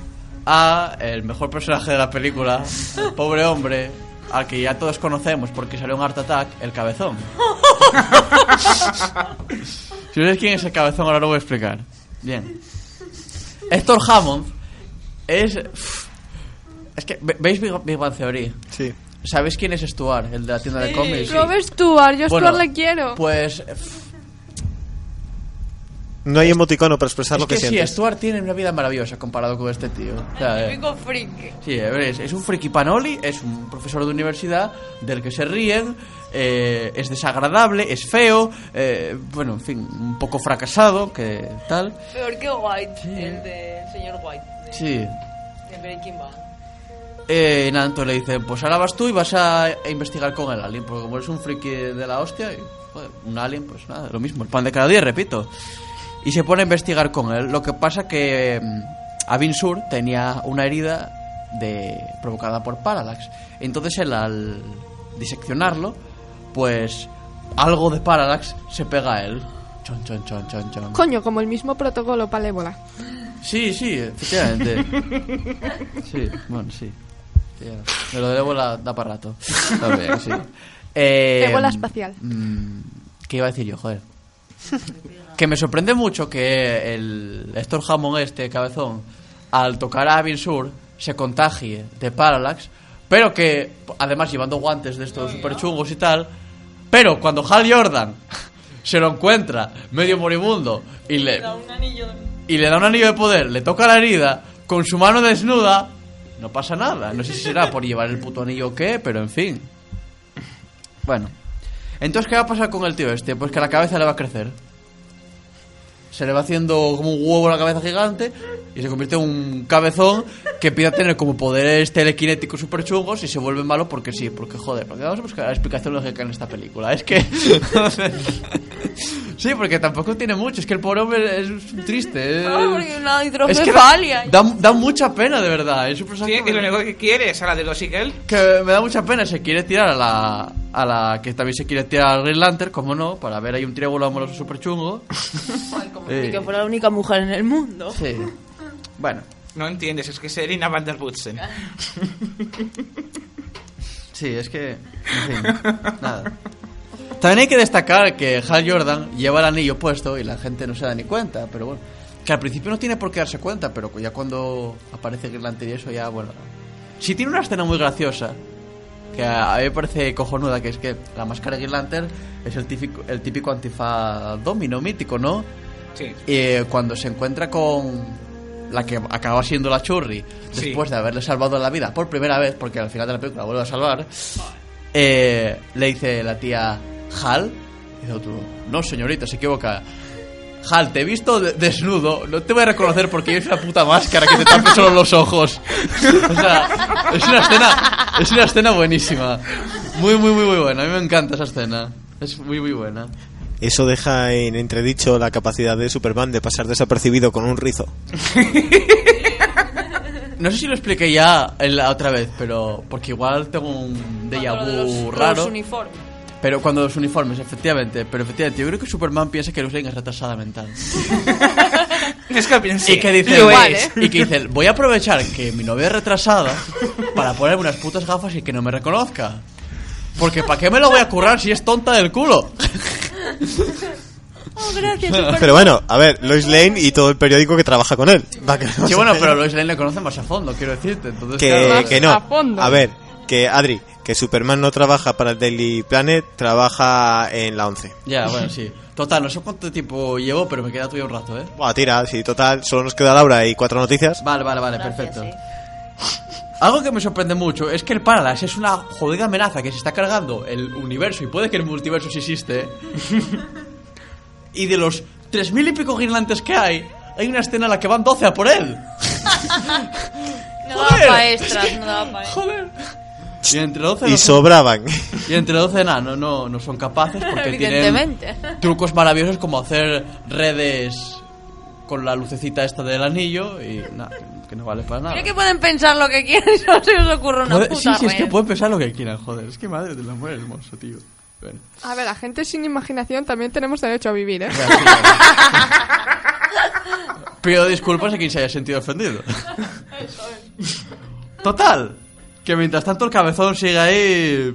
a el mejor personaje de la película, el pobre hombre, al que ya todos conocemos porque salió en Art Attack, el cabezón. si no sabes quién es el cabezón, ahora lo voy a explicar. Bien. Héctor Hammond es. Es que, ¿ve- ¿veis Big Bang Theory? Sí. ¿Sabéis quién es Stuart, el de la tienda de cómics? Robert Stewart, yo a Bueno, Stuart le quiero. Pues. No hay emoticono para expresar es lo que, que sí, sientes. Stuart tiene una vida maravillosa comparado con este tío. O sea, eh, Típico freak. Sí, a ver, es, es un friki panoli, es un profesor de universidad del que se ríen, eh, es desagradable, es feo, eh, bueno, en fin, un poco fracasado, que tal. Peor que White, el de señor White. De, Sí. de Breaking Bad. Eh, y nada, entonces le dicen, pues ahora vas tú y vas a, a investigar con el alien, porque como eres un friki de la hostia, y, joder, un alien, pues nada, lo mismo, el pan de cada día, repito. Y se pone a investigar con él. Lo que pasa que mm, Avin Sur tenía una herida de, provocada por Parallax. Entonces él al diseccionarlo, pues algo de Parallax se pega a él. Chon, chon, chon, chon, chon. Coño, como el mismo protocolo para el ébola. Sí, sí, efectivamente. Sí, bueno, sí. Me lo debo la da para rato. También, sí. Eh, Ébola espacial. mm, ¿Qué iba a decir yo, joder? Que me sorprende mucho que el Héctor Hammond este, cabezón, al tocar a Avin Sur, se contagie de Parallax, pero que, además llevando guantes de estos super chungos y tal, pero cuando Hal Jordan se lo encuentra medio moribundo y le, de... y le da un anillo de poder, le toca la herida, con su mano desnuda, no pasa nada. No sé si será por llevar el puto anillo o qué, pero en fin. Bueno. Entonces, ¿qué va a pasar con el tío este? Pues que la cabeza le va a crecer. Se le va haciendo como un huevo la cabeza gigante y se convierte en un cabezón que empieza a tener como poderes telequinéticos super chungos y se vuelve malo porque sí, porque joder, porque vamos a buscar la explicación lógica en esta película. Es que... sí, porque tampoco tiene mucho, es que el pobre hombre es triste. es- Ah, porque una es que hidrocefalia. da, da mucha pena, de verdad. Es un personaje Sí, y lo único que quiere es a la de los Eagle. que me da mucha pena. Se quiere tirar a la, a la que también se quiere tirar al Green Lantern, como no, para ver ahí un triángulo amoroso súper chungo. Como Eh. si que fuera la única mujer en el mundo. Sí. Bueno, No entiendes, es que es Erina Van der Woodsen. sí, es que. En fin, nada. También hay que destacar que Hal Jordan lleva el anillo puesto y la gente no se da ni cuenta, pero bueno. Que al principio no tiene por qué darse cuenta, pero ya cuando aparece Green Lantern y eso ya, bueno... Sí tiene una escena muy graciosa, que a mí me parece cojonuda, que es que la máscara de Lantern es el típico, el típico antifa domino mítico, ¿no? Sí. Y cuando se encuentra con la que acaba siendo la churri, Sí. después de haberle salvado la vida por primera vez, porque al final de la película la vuelve a salvar, eh, le dice la tía Hal, y dice otro, no señorita, se equivoca. Hal, te he visto de- desnudo, no te voy a reconocer porque llevas una puta máscara que te tape solo los ojos. O sea, es una escena, es una escena buenísima. Muy, muy, muy, muy buena. A mí me encanta esa escena. Es muy, muy buena. Eso deja en entredicho la capacidad de Superman de pasar desapercibido con un rizo. No sé si lo expliqué ya en la otra vez, pero porque igual tengo un déjà los- vu los raro. uniformes. Pero cuando los uniformes, efectivamente. Pero efectivamente, yo creo que Superman piensa que Lois Lane es retrasada mental. Es que pienso. Y que dice. ¿eh? y que dice, voy a aprovechar que mi novia es retrasada para ponerme unas putas gafas y que no me reconozca. Porque ¿para qué me lo voy a currar si es tonta del culo? Oh, gracias, Superman. Pero bueno, a ver, Lois Lane y todo el periódico que trabaja con él. Va, que no Sí, bueno, pero Lois Lane le conoce más a fondo, quiero decirte. Entonces, que, claro, que no. a fondo. A ver, que Adri, que Superman no trabaja para el Daily Planet, trabaja en la 11. Ya, bueno, sí. Total, no sé cuánto tiempo llevo, pero me queda todavía un rato, ¿eh? Buah, tira, si total, solo nos queda Laura y cuatro noticias. Vale, vale, vale, Gracias, perfecto. sí. Algo que me sorprende mucho es que el Parallax es una jodida amenaza que se está cargando el universo y puede que el multiverso sí existe. y de los tres mil y pico guirlantes que hay, hay una escena en la que van 12 a por él. No daba Joder. pa' extras, no daba pa' extras. Joder. Y entre 12 Y no son, sobraban. y entre 12 nah, no, no, no son capaces porque tienen Evidentemente. trucos maravillosos como hacer redes con la lucecita esta del anillo y nada, que no vale para nada. Creo que pueden pensar lo que quieran y solo se os ocurre una puta sí, sí, es que red. pueden pensar lo que quieran, joder. Es que madre del amor hermoso, tío. Bueno. A ver, la gente sin imaginación también tenemos derecho a vivir, ¿eh? Pido disculpas a quien se haya sentido ofendido. Total, que mientras tanto el cabezón sigue ahí...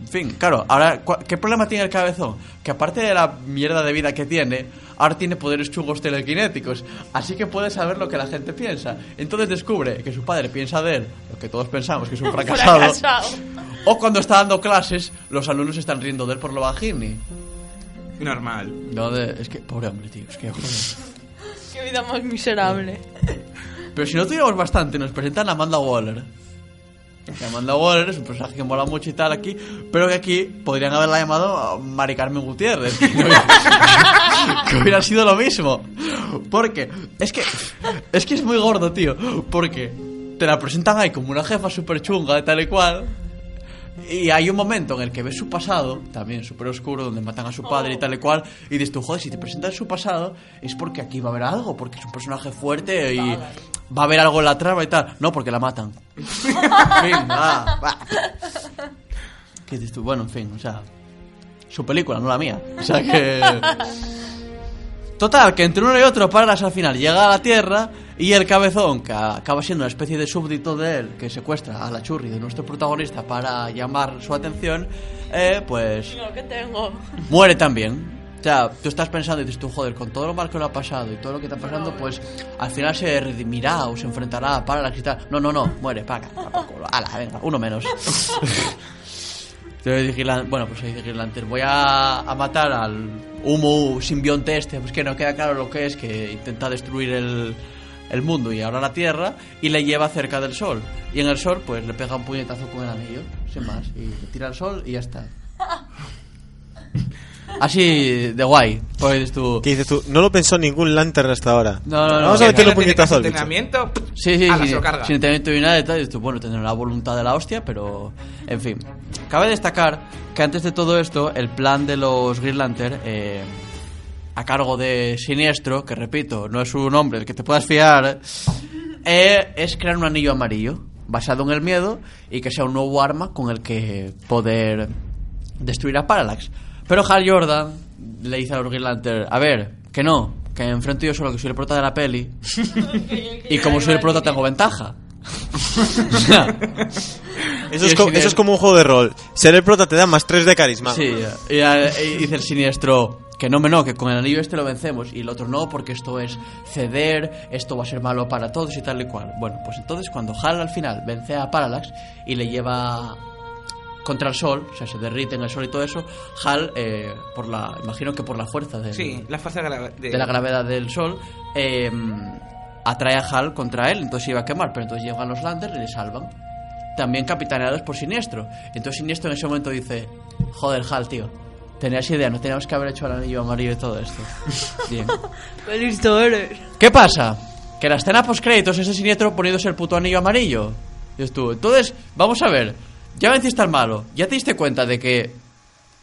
En fin, claro, ahora, ¿cuál- ¿qué problema tiene el cabezón? Que aparte de la mierda de vida que tiene, ahora tiene poderes chungos telequinéticos, así que puede saber lo que la gente piensa. Entonces descubre que su padre piensa de él, lo que todos pensamos que es un fracasado. Fracasado. O cuando está dando clases, los alumnos están riendo de él por lo bajini. Normal. No, de- es que, pobre hombre, tío, es que joder. Qué vida más miserable. Pero si no tuviéramos bastante, nos presentan a Amanda Waller. Que Amanda Waller es un personaje que mola mucho y tal aquí, pero que aquí podrían haberla llamado a Mari Carmen Gutiérrez. Que hubiera, que hubiera sido lo mismo. Porque es que es que es muy gordo, tío. Porque te la presentan ahí como una jefa súper chunga y tal y cual. Y hay un momento en el que ves su pasado, también súper oscuro, donde matan a su padre y tal y cual, y dices tú, joder, si te presentan su pasado, es porque aquí va a haber algo, porque es un personaje fuerte y va a haber algo en la trama y tal. No, porque la matan. en fin, va, va. ¿Qué dices tú? Bueno, en fin, o sea, su película, no la mía. O sea que... Total, que entre uno y otro Parallax al final llega a la Tierra y el cabezón, que acaba siendo una especie de súbdito de él, que secuestra a la churri de nuestro protagonista para llamar su atención, eh, pues Lo que tengo. muere también. O sea, tú estás pensando y dices tú, joder, con todo lo mal que le ha pasado y todo lo que está pasando, pues al final se redimirá o se enfrentará a Parallax y tal. No, no, no, muere, paga. Ala, venga, uno menos. Entonces dije, "Lan- bueno, pues ahí dije, Lantern, voy a, a matar al humo simbionte este, pues que no queda claro lo que es, que intenta destruir el, el mundo y ahora la Tierra, y le lleva cerca del Sol. Y en el Sol, pues le pega un puñetazo con el anillo, sin más, y le tira al Sol y ya está. Así de guay, pues tú... ¿Qué dices tú? No lo pensó ningún Lantern hasta ahora. No, no, no. Vamos a Que meterle un no puñetazo al entrenamiento. Sí, sí, sí. Sin entrenamiento ni nada de tal. y tú, bueno, tendrá la voluntad de la hostia, pero... En fin. Cabe destacar que antes de todo esto, el plan de los Green Lantern... eh, a cargo de Siniestro, que repito, no es un hombre del que te puedas fiar, eh, es crear un anillo amarillo basado en el miedo y que sea un nuevo arma con el que poder destruir a Parallax. Pero Hal Jordan le dice a los Green Lantern, a ver, que no, que enfrento yo solo que soy el prota de la peli y como soy el prota tengo ventaja. O sea, Eso es, siniestro- eso es como un juego de rol. Ser el prota te da más 3 de carisma. Sí, y, y dice el siniestro que no me no, que con el anillo este lo vencemos y el otro no, porque esto es ceder, esto va a ser malo para todos y tal y cual. Bueno, pues entonces cuando Hal al final vence a Parallax y le lleva contra el sol, o sea, se derrite en el sol y todo eso, Hal, eh, por la, imagino que por la fuerza del- Sí, la fuerza de, de la gravedad del sol, eh, atrae a Hal contra él, entonces se iba a quemar, pero entonces llegan los Landers y le salvan. También capitaneados por Siniestro. Entonces Siniestro en ese momento dice, joder Hal, tío, tenías idea, no teníamos que haber hecho el anillo amarillo y todo esto. Bien. ¡Qué listo eres! ¿Qué pasa? Que la escena post créditos es el Siniestro poniéndose el puto anillo amarillo. Y tú, entonces, vamos a ver, ya venciste al malo, ya te diste cuenta de que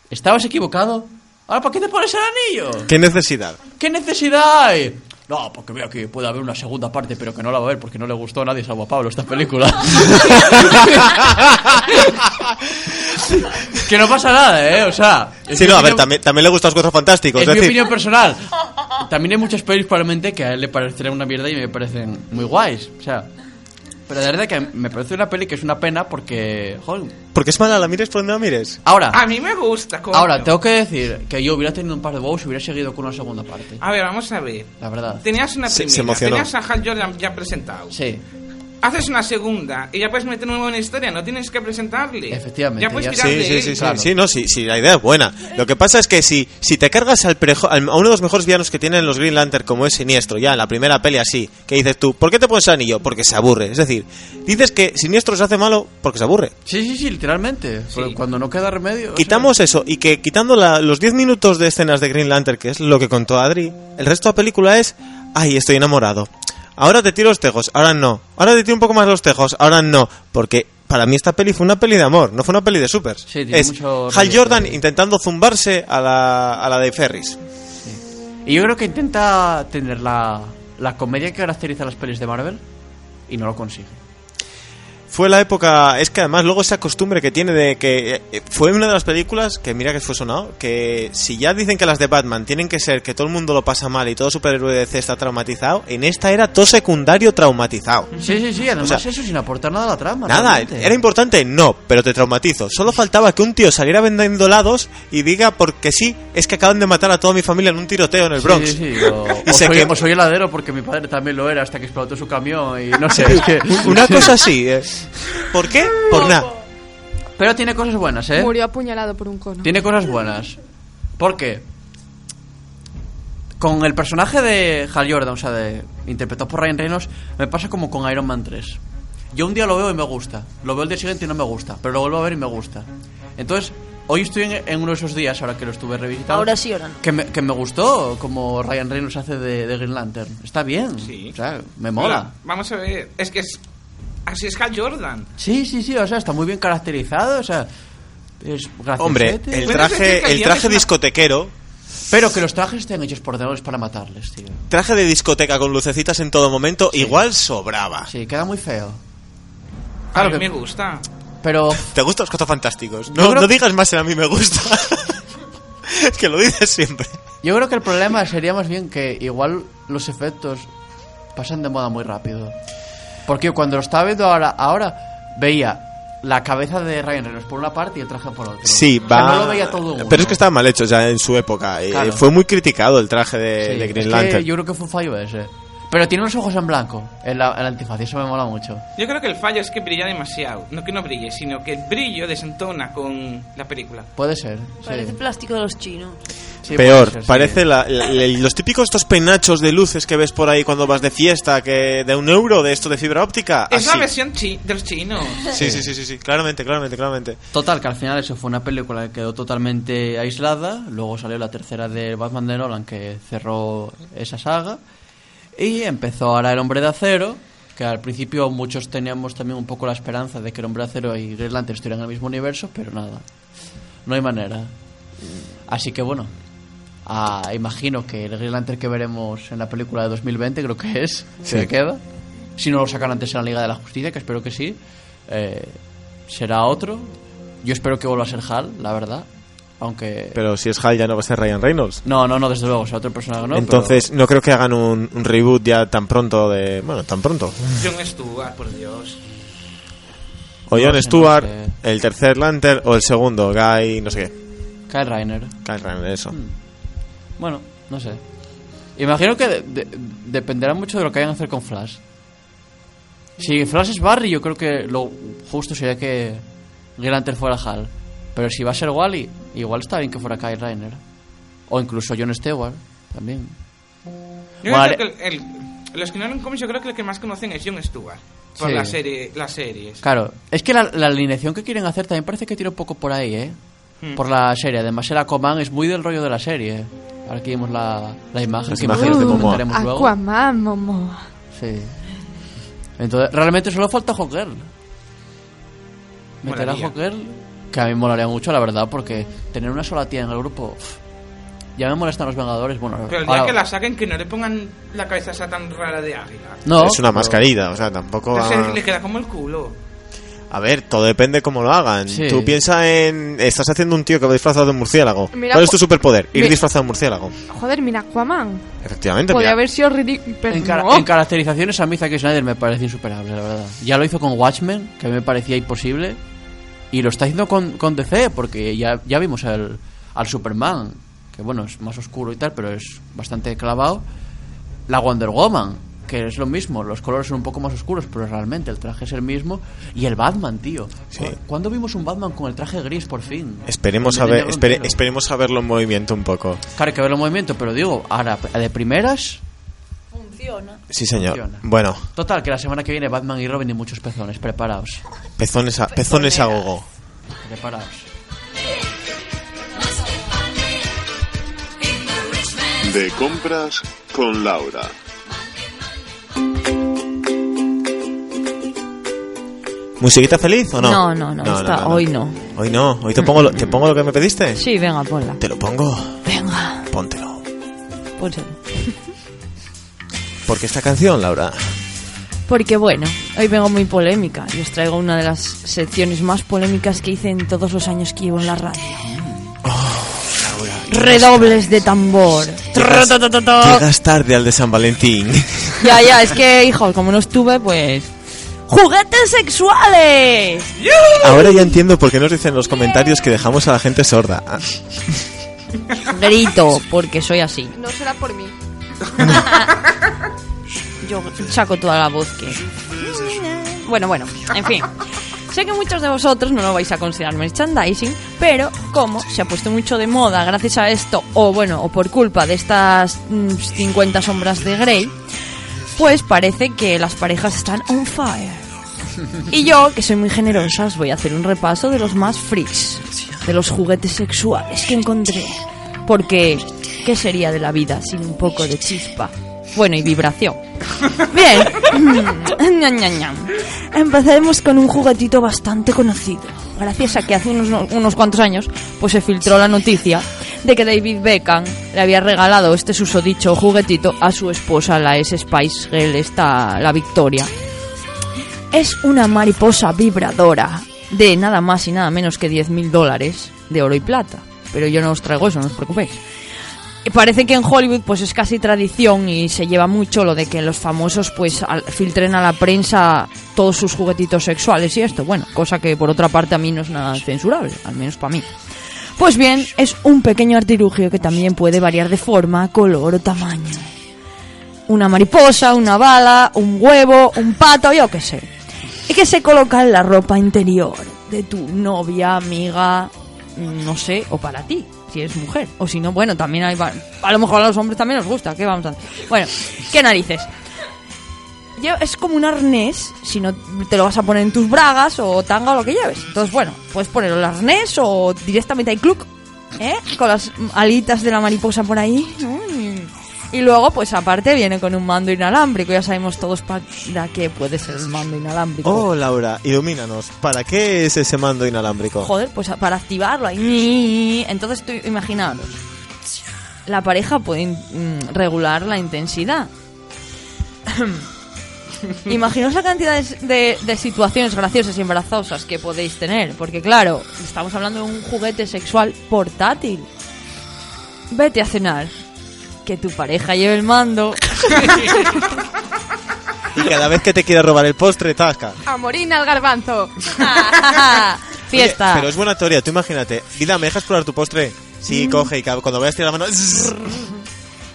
estabas equivocado. Ahora, ¿para qué te pones el anillo? ¿Qué necesidad? ¿Qué necesidad hay? No, porque veo que puede haber una segunda parte, pero que no la va a ver porque no le gustó a nadie salvo a Pablo esta película. que no pasa nada, ¿eh? O sea... Sí, no, a ver, también, también le gustan los cuatro fantásticos. Es Es mi decir, opinión personal. También hay muchas pelis probablemente que a él le parecerán una mierda y me parecen muy guays. O sea... Pero de verdad que me parece una peli que es una pena porque... Joder. porque es mala, la mires por donde la mires. Ahora, A mí me gusta, coño. ahora, tengo que decir que yo hubiera tenido un par de huevos y hubiera seguido con una segunda parte. A ver, vamos a ver. La verdad. Tenías una primera, se emocionó. tenías a Hal Jordan ya presentado. Sí. Haces una segunda y ya puedes meter en la historia, no tienes que presentarle. Efectivamente, Ya puedes ya- Sí, de sí, sí, sí, claro. sí, no, sí, sí, la idea es buena. Lo que pasa es que si, si te cargas al prejo- al- a uno de los mejores villanos que tienen los Green Lantern, como es Siniestro, ya en la primera peli así, que dices tú, ¿por qué te pones anillo? Porque se aburre. Es decir, dices que Siniestro se hace malo porque se aburre. Sí, sí, sí, literalmente. Cuando no queda remedio. o sea, Quitamos eso y que quitando la- los 10 minutos de escenas de Green Lantern, que es lo que contó Adri, el resto de la película es, ay, estoy enamorado. Ahora te tiro los tejos, ahora no. Ahora te tiro un poco más los tejos, ahora no. Porque para mí esta peli fue una peli de amor, no fue una peli de supers. Sí, tiene es mucho Hal Jordan intentando zumbarse a la, a la de Ferris. Y yo creo que intenta tener la, la comedia que caracteriza las pelis de Marvel y no lo consigue. Fue la época, es que además luego esa costumbre que tiene de que eh, fue una de las películas que mira que fue sonado, que si ya dicen que las de Batman tienen que ser que todo el mundo lo pasa mal y todo superhéroe de DC está traumatizado, en esta era todo secundario traumatizado. Sí, sí, sí, además O sea, eso sin aportar nada a la trama. Nada, realmente. ¿era importante? No, pero te traumatizo. Solo faltaba que un tío saliera vendiendo helados y diga porque sí, es que acaban de matar a toda mi familia en un tiroteo en el Bronx. Sí, sí, sí, o, Y o se soy, quem- o soy heladero porque mi padre también lo era hasta que explotó su camión y no sé, es que... Una cosa así, ¿eh? ¿Por qué? Por nada. Pero tiene cosas buenas, ¿eh? Murió apuñalado por un cono. Tiene cosas buenas. ¿Por qué? Con el personaje de Hal Jordan, o sea, de, interpretado por Ryan Reynolds, me pasa como con Iron Man 3. Yo un día lo veo y me gusta. Lo veo el día siguiente y no me gusta. Pero lo vuelvo a ver y me gusta. Entonces, hoy estoy en, en uno de esos días, ahora que lo estuve revisitando. Ahora sí, ahora no. Que me, que me gustó como Ryan Reynolds hace de, de Green Lantern. Está bien. Sí. O sea, me mola. Vamos a ver, es que es, así es Hal Jordan. Sí, sí, sí. O sea, está muy bien caracterizado. O sea, es. Hombre, el traje, que el traje discotequero, Pero que los trajes estén hechos por ordenadores para matarles, tío. traje de discoteca con lucecitas en todo momento, igual sobraba. Sí, queda muy feo. A Claro mí que- me gusta. Pero ¿Te gustan los cuatro fantásticos? No, creo- no digas más en a mí me gusta. es que lo dices siempre. yo creo que el problema sería más bien que igual los efectos pasan de moda muy rápido. Porque cuando lo estaba viendo ahora, ahora veía la cabeza de Ryan Reynolds por una parte y el traje por otra. Sí, O sea, va. no lo veía todo uno. Pero es que estaba mal hecho ya en su época. eh, Claro. Fue muy criticado el traje de, Sí, de es Green que Lantern. yo creo que fue un fallo ese. Pero tiene los ojos en blanco en la, en la antifaz y eso me mola mucho. Yo creo que el fallo es que brilla demasiado. No que no brille, sino que el brillo desentona con la película. Puede ser. sí. Parece plástico de los chinos. Sí, Peor, ser, sí. parece la- la- la- los típicos estos peinachos de luces que ves por ahí cuando vas de fiesta, que de un euro, de esto de fibra óptica. Es la así. versión chi- de los chinos. Sí, sí, sí, sí, sí, claramente, claramente, claramente. Total, que al final eso fue una película que quedó totalmente aislada. Luego salió la tercera de Batman de Nolan que cerró esa saga. Y empezó ahora El Hombre de Acero, que al principio muchos teníamos también un poco la esperanza de que El Hombre de Acero y Green Lantern estuvieran en el mismo universo, pero nada, no hay manera. Así que bueno, ah, imagino que el Green Lantern que veremos en la película de 2020, creo que es, se Sí. queda. Si no lo sacan antes en la Liga de la Justicia, que espero que sí, eh, será otro. Yo espero que vuelva a ser Hal, la verdad aunque... Pero si es Hal ya no va a ser Ryan Reynolds. No, no, no, desde luego, o otro personaje. Entonces, no creo que hagan un, un, reboot ya tan pronto de... Bueno, tan pronto. John Stewart, por Dios. O John Stewart, el tercer Lantern o el segundo, Guy, no sé qué. Kyle Reiner. Kyle Reiner, eso. Hmm. Bueno, no sé. Imagino que dependerá mucho de lo que vayan a hacer con Flash. Si Flash es Barry, yo creo que lo justo sería que Grant fuera Hal. Pero si va a ser Wally, igual está bien que fuera Kyle Rainer. O incluso John Stewart, también. Yo creo que el, el, los que no leen cómics, yo creo que el que más conocen es John Stewart. Por la serie, las series. Claro, es que la, la, alineación que quieren hacer también parece que tira un poco por ahí, ¿eh? Hmm. Por la serie. Además, el Aquaman es muy del rollo de la serie. Ahora aquí vemos la, la imagen que imágenes de Momoa. luego. Aquaman, Momoa. Sí. Entonces, realmente solo falta Joker. Meter a Joker que a mí me molaría mucho, la verdad, porque tener una sola tía en el grupo. Ya me molestan los Vengadores, bueno... Pero el día que la saquen, que no le pongan la cabeza esa tan rara de águila. No. Es una mascarilla, o sea, tampoco... A... le queda como el culo. A ver, todo depende cómo lo hagan. Sí. Tú piensa en... Estás haciendo un tío que va disfrazado de murciélago. Mira, ¿Cuál es tu superpoder? Ir disfrazado de murciélago. Joder, mira Aquaman. Efectivamente. Podría mira. haber sido ridículo... En, en, caracterizaciones a mí Zack Snyder me parece insuperable, la verdad. Ya lo hizo con Watchmen, que a mí me parecía imposible. Y lo está haciendo con, con DC, porque ya, ya vimos al, al Superman, que bueno, es más oscuro y tal, pero es bastante clavado. La Wonder Woman, que es lo mismo, los colores son un poco más oscuros, pero realmente el traje es el mismo. Y el Batman, tío. Sí. ¿Cuándo vimos un Batman con el traje gris por fin? Esperemos, a ver, espere, esperemos a verlo en movimiento un poco. Claro, hay que verlo en movimiento, pero digo, ahora, de primeras, Sí, señor. Bueno. Total, que la semana que viene Batman y Robin y muchos pezones, preparaos. Pezones a, pezones a gogo. Preparaos. De compras con Laura. ¿Musiquita feliz o no? No, no, no, hoy no. Hoy no, hoy te pongo, lo, te pongo lo que me pediste. Sí, venga, ponla. Te lo pongo. Venga, Póntelo. pónselo. ¿Por qué esta canción, Laura? Porque bueno, hoy vengo muy polémica y os traigo una de las secciones más polémicas que hice en todos los años que llevo en la radio. Oh, Redobles de tambor. Llegas, llegas tarde al de San Valentín. Ya, ya, es que, hijo, como no estuve, pues juguetes sexuales. Ahora ya entiendo por qué nos dicen en los comentarios que dejamos a la gente sorda. Grito, porque soy así. No será por mí. Yo saco toda la voz que... Bueno, bueno, en fin. Sé que muchos de vosotros no lo vais a considerar merchandising, pero como se ha puesto mucho de moda gracias a esto, o bueno, o por culpa de estas mm, 50 sombras de Grey, pues parece que las parejas están on fire. Y yo, que soy muy generosa, os voy a hacer un repaso de los más freaks, de los juguetes sexuales que encontré. Porque, ¿qué sería de la vida sin un poco de chispa? Bueno, y vibración. Bien. Empecemos con un juguetito bastante conocido. Gracias a que hace unos, cuantos años pues se filtró la noticia de que David Beckham le había regalado este susodicho juguetito a su esposa, la ex Spice Girl, esta, la Victoria. Es una mariposa vibradora de nada más y nada menos que 10.000 dólares de oro y plata. Pero yo no os traigo eso, no os preocupéis. Parece que en Hollywood pues es casi tradición y se lleva mucho lo de que los famosos pues filtren a la prensa todos sus juguetitos sexuales y esto, bueno, cosa que por otra parte a mí no es nada censurable, al menos para mí. Pues bien, es un pequeño artilugio que también puede variar de forma, color o tamaño. Una mariposa, una bala, un huevo, un pato, yo qué sé. Y que se coloca en la ropa interior de tu novia, amiga, no sé, o para ti, si eres mujer. O si no, bueno, también hay... A lo mejor a los hombres también nos gusta, ¿qué vamos a hacer? Bueno, ¿qué narices? Es como un arnés, si no te lo vas a poner en tus bragas o tanga o lo que lleves. Entonces, bueno, puedes poner el arnés o directamente hay club, ¿eh? Con las alitas de la mariposa por ahí. Y luego, pues aparte, viene con un mando inalámbrico. Ya sabemos todos para qué puede ser el mando inalámbrico. Oh, Laura, ilumínanos. ¿Para qué es ese mando inalámbrico? Joder, pues para activarlo ahí. Entonces tú imaginaros. La pareja puede mm, regular la intensidad. Imaginaos la cantidad de, de- de situaciones graciosas y embarazosas que podéis tener. Porque claro, estamos hablando de un juguete sexual portátil. Vete a cenar. Que tu pareja lleve el mando. Y cada vez que te quiera robar el postre, tasca. Amorina al garbanzo. Fiesta. Oye, pero es buena teoría, tú imagínate. Vida, ¿me dejas probar tu postre? Sí, coge y cuando veas tirar la mano...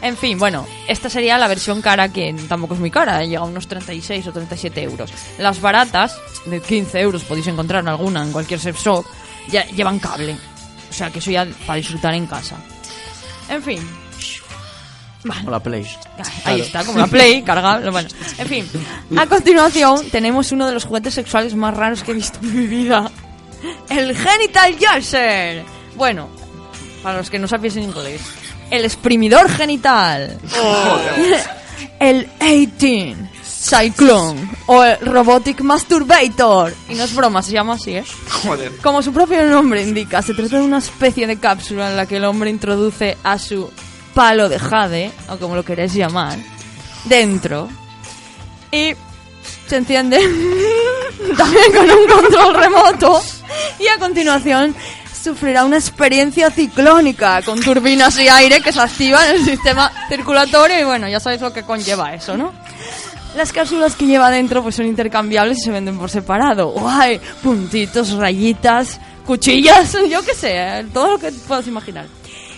En fin, bueno, esta sería la versión cara que tampoco es muy cara, llega a unos 36 o 37 euros. Las baratas, de 15 euros, podéis encontrar en alguna en cualquier sex shop, ya llevan cable. O sea que eso ya para disfrutar en casa. En fin, O la Play. Ahí está, como la Play, cargable. Bueno, en fin. A continuación, tenemos uno de los juguetes sexuales más raros que he visto en mi vida: el Genital Jaser. Bueno, para los que no sabéis en inglés, el exprimidor genital. el 18 Cyclone o el Robotic Masturbator. Y no es broma, se llama así, ¿eh? Joder. Como su propio nombre indica, se trata de una especie de cápsula en la que el hombre introduce a su palo de jade, o como lo queréis llamar, dentro. Y se enciende también con un control remoto. Y a continuación sufrirá una experiencia ciclónica con turbinas y aire que se activan en el sistema circulatorio. Y bueno, ya sabéis lo que conlleva eso, ¿no? Las cápsulas que lleva dentro pues son intercambiables y se venden por separado. Guay, puntitos, rayitas, cuchillas, yo qué sé, eh, todo lo que puedas imaginar.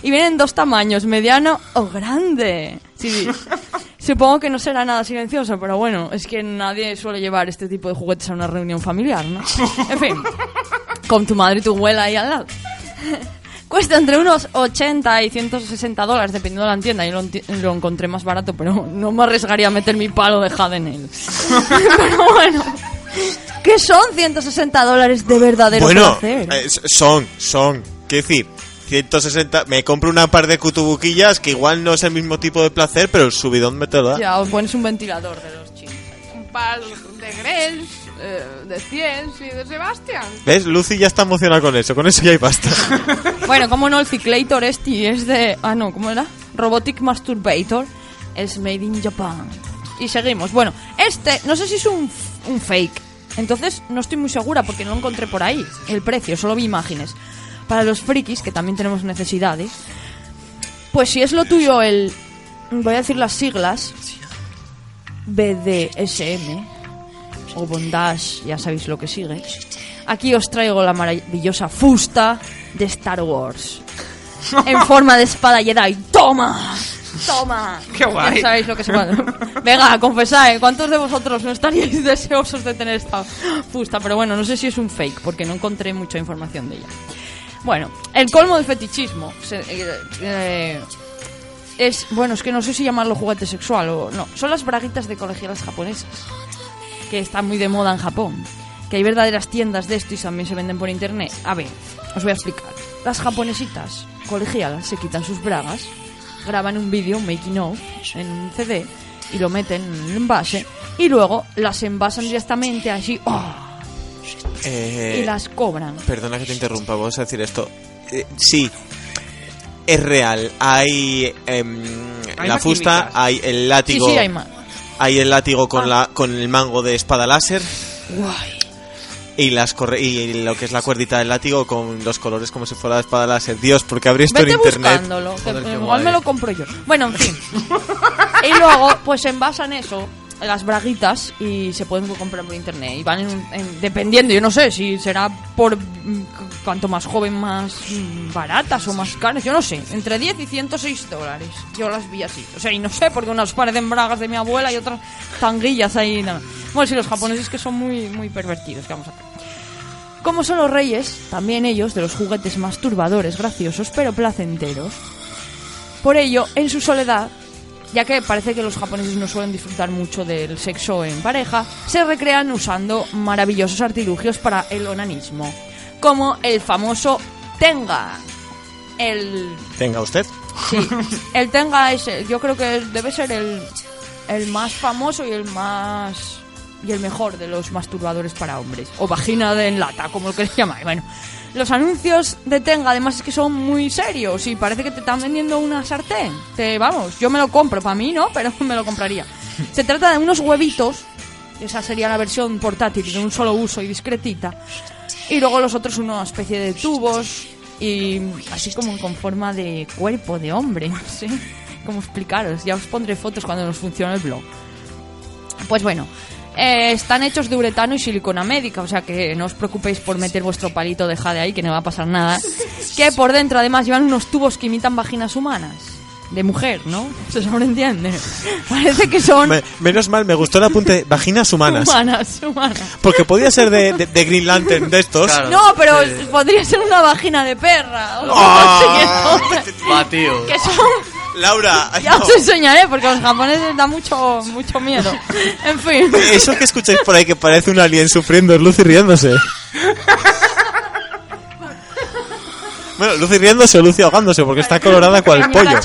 Y vienen en dos tamaños, mediano o grande. Sí, supongo que no será nada silencioso, pero bueno, es que nadie suele llevar este tipo de juguetes a una reunión familiar, ¿no? En fin, con tu madre y tu abuela ahí al lado. Cuesta entre unos 80 y 160 dólares, dependiendo de la tienda. Yo lo, encontré más barato, pero no me arriesgaría a meter mi palo de jade en él. pero bueno, ¿qué son 160 dólares de verdadero Bueno, placer? eh, son, son. ¿Qué decir? 160... Me compro una par de cutubuquillas que igual no es el mismo tipo de placer, pero el subidón me te lo da. Ya, os pones un ventilador de los chinos. Un par de Grels, eh, de Ciens y de Sebastián. ¿Ves? Lucy ya está emocionada con eso. Con eso ya hay pasta. Bueno, como no, el Ciclator este es de... Ah, no, ¿cómo era? Robotic Masturbator. Es made in Japan. Y seguimos. Bueno, este, no sé si es un, un fake. Entonces no estoy muy segura porque no lo encontré por ahí. El precio, solo vi imágenes. Para los frikis, que también tenemos necesidades. Pues si es lo tuyo el... Voy a decir las siglas. BDSM. O Bondage, ya sabéis lo que sigue. Aquí os traigo la maravillosa fusta de Star Wars. En forma de espada Jedi. ¡Toma! ¡Toma! ¡Qué guay! Ya sabéis lo que se puede. Venga, confesad, ¿eh? ¿cuántos de vosotros no estaríais deseosos de tener esta fusta? Pero bueno, no sé si es un fake, porque no encontré mucha información de ella. Bueno, el colmo del fetichismo. se- eh, eh, es, bueno, es que no sé si llamarlo juguete sexual o no. Son las braguitas de colegialas japonesas que está muy de moda en Japón. Que hay verdaderas tiendas de esto y también se venden por internet. A ver, os voy a explicar. Las japonesitas colegialas se quitan sus bragas, graban un vídeo, un making of, en un CD y lo meten en el envase y luego las envasan directamente así ¡oh! Eh, y las cobran. Perdona que te interrumpa, vamos a decir esto. Eh, sí, es real. Hay em, Hay la fusta, hay el Sí, látigo. sí, hay más. hay el látigo con, Ah. la, con el mango de espada láser. Guay. Y, las corre y lo que es la cuerdita del látigo con los colores como si fuera la espada láser. Dios, porque abrí esto Vete en internet. buscándolo, que Joder, qué igual guay. me lo compro yo. Bueno, en fin. y luego, pues envasan eso, las braguitas, y se pueden comprar por internet. Y van en- en- dependiendo, yo no sé si será por mm, cu- cuanto más joven, más baratas o más caras, yo no sé. Entre 10 y 106 dólares. Yo las vi así. O sea, y no sé, porque unas parecen bragas de mi abuela y otras tanguillas ahí. nada. Bueno, sí, los japoneses que son muy, muy pervertidos, que vamos a hacer. Como son los reyes, también ellos, de los juguetes masturbadores graciosos pero placenteros. Por ello, en su soledad, ya que parece que los japoneses no suelen disfrutar mucho del sexo en pareja, se recrean usando maravillosos artilugios para el onanismo, como el famoso Tenga. El Tenga usted. Sí, el Tenga es, el- yo creo que debe ser el, el más famoso y el más y el mejor de los masturbadores para hombres o vagina de en lata, como lo queréis llamar. Bueno, los anuncios de Tenga además es que son muy serios y parece que te están vendiendo una sartén. Te vamos, yo me lo compro, para mí no, pero me lo compraría. Se trata de unos huevitos, esa sería la versión portátil de un solo uso y discretita. Y luego los otros una especie de tubos y así como con forma de cuerpo de hombre, no sé cómo explicaros. Ya os pondré fotos cuando nos funcione el blog. Pues bueno, eh, están hechos de uretano y silicona médica, o sea que no os preocupéis por meter vuestro palito de jade ahí, que no va a pasar nada. que por dentro además llevan unos tubos que imitan vaginas humanas. De mujer, ¿no? Se sobreentiende. Parece que son Me- menos mal, me gustó el apunte vaginas humanas. humanas, humanas. Porque podía ser de, de- de Green Lantern de estos. Claro. No, pero podría ser una vagina de perra. o tío. que son Laura, Ya no. os enseñaré porque a los japoneses da mucho mucho miedo. En fin. Eso que escucháis por ahí que parece un alien sufriendo es Lucy riéndose. Bueno, Lucy riéndose o Lucy ahogándose porque está colorada cual pollo.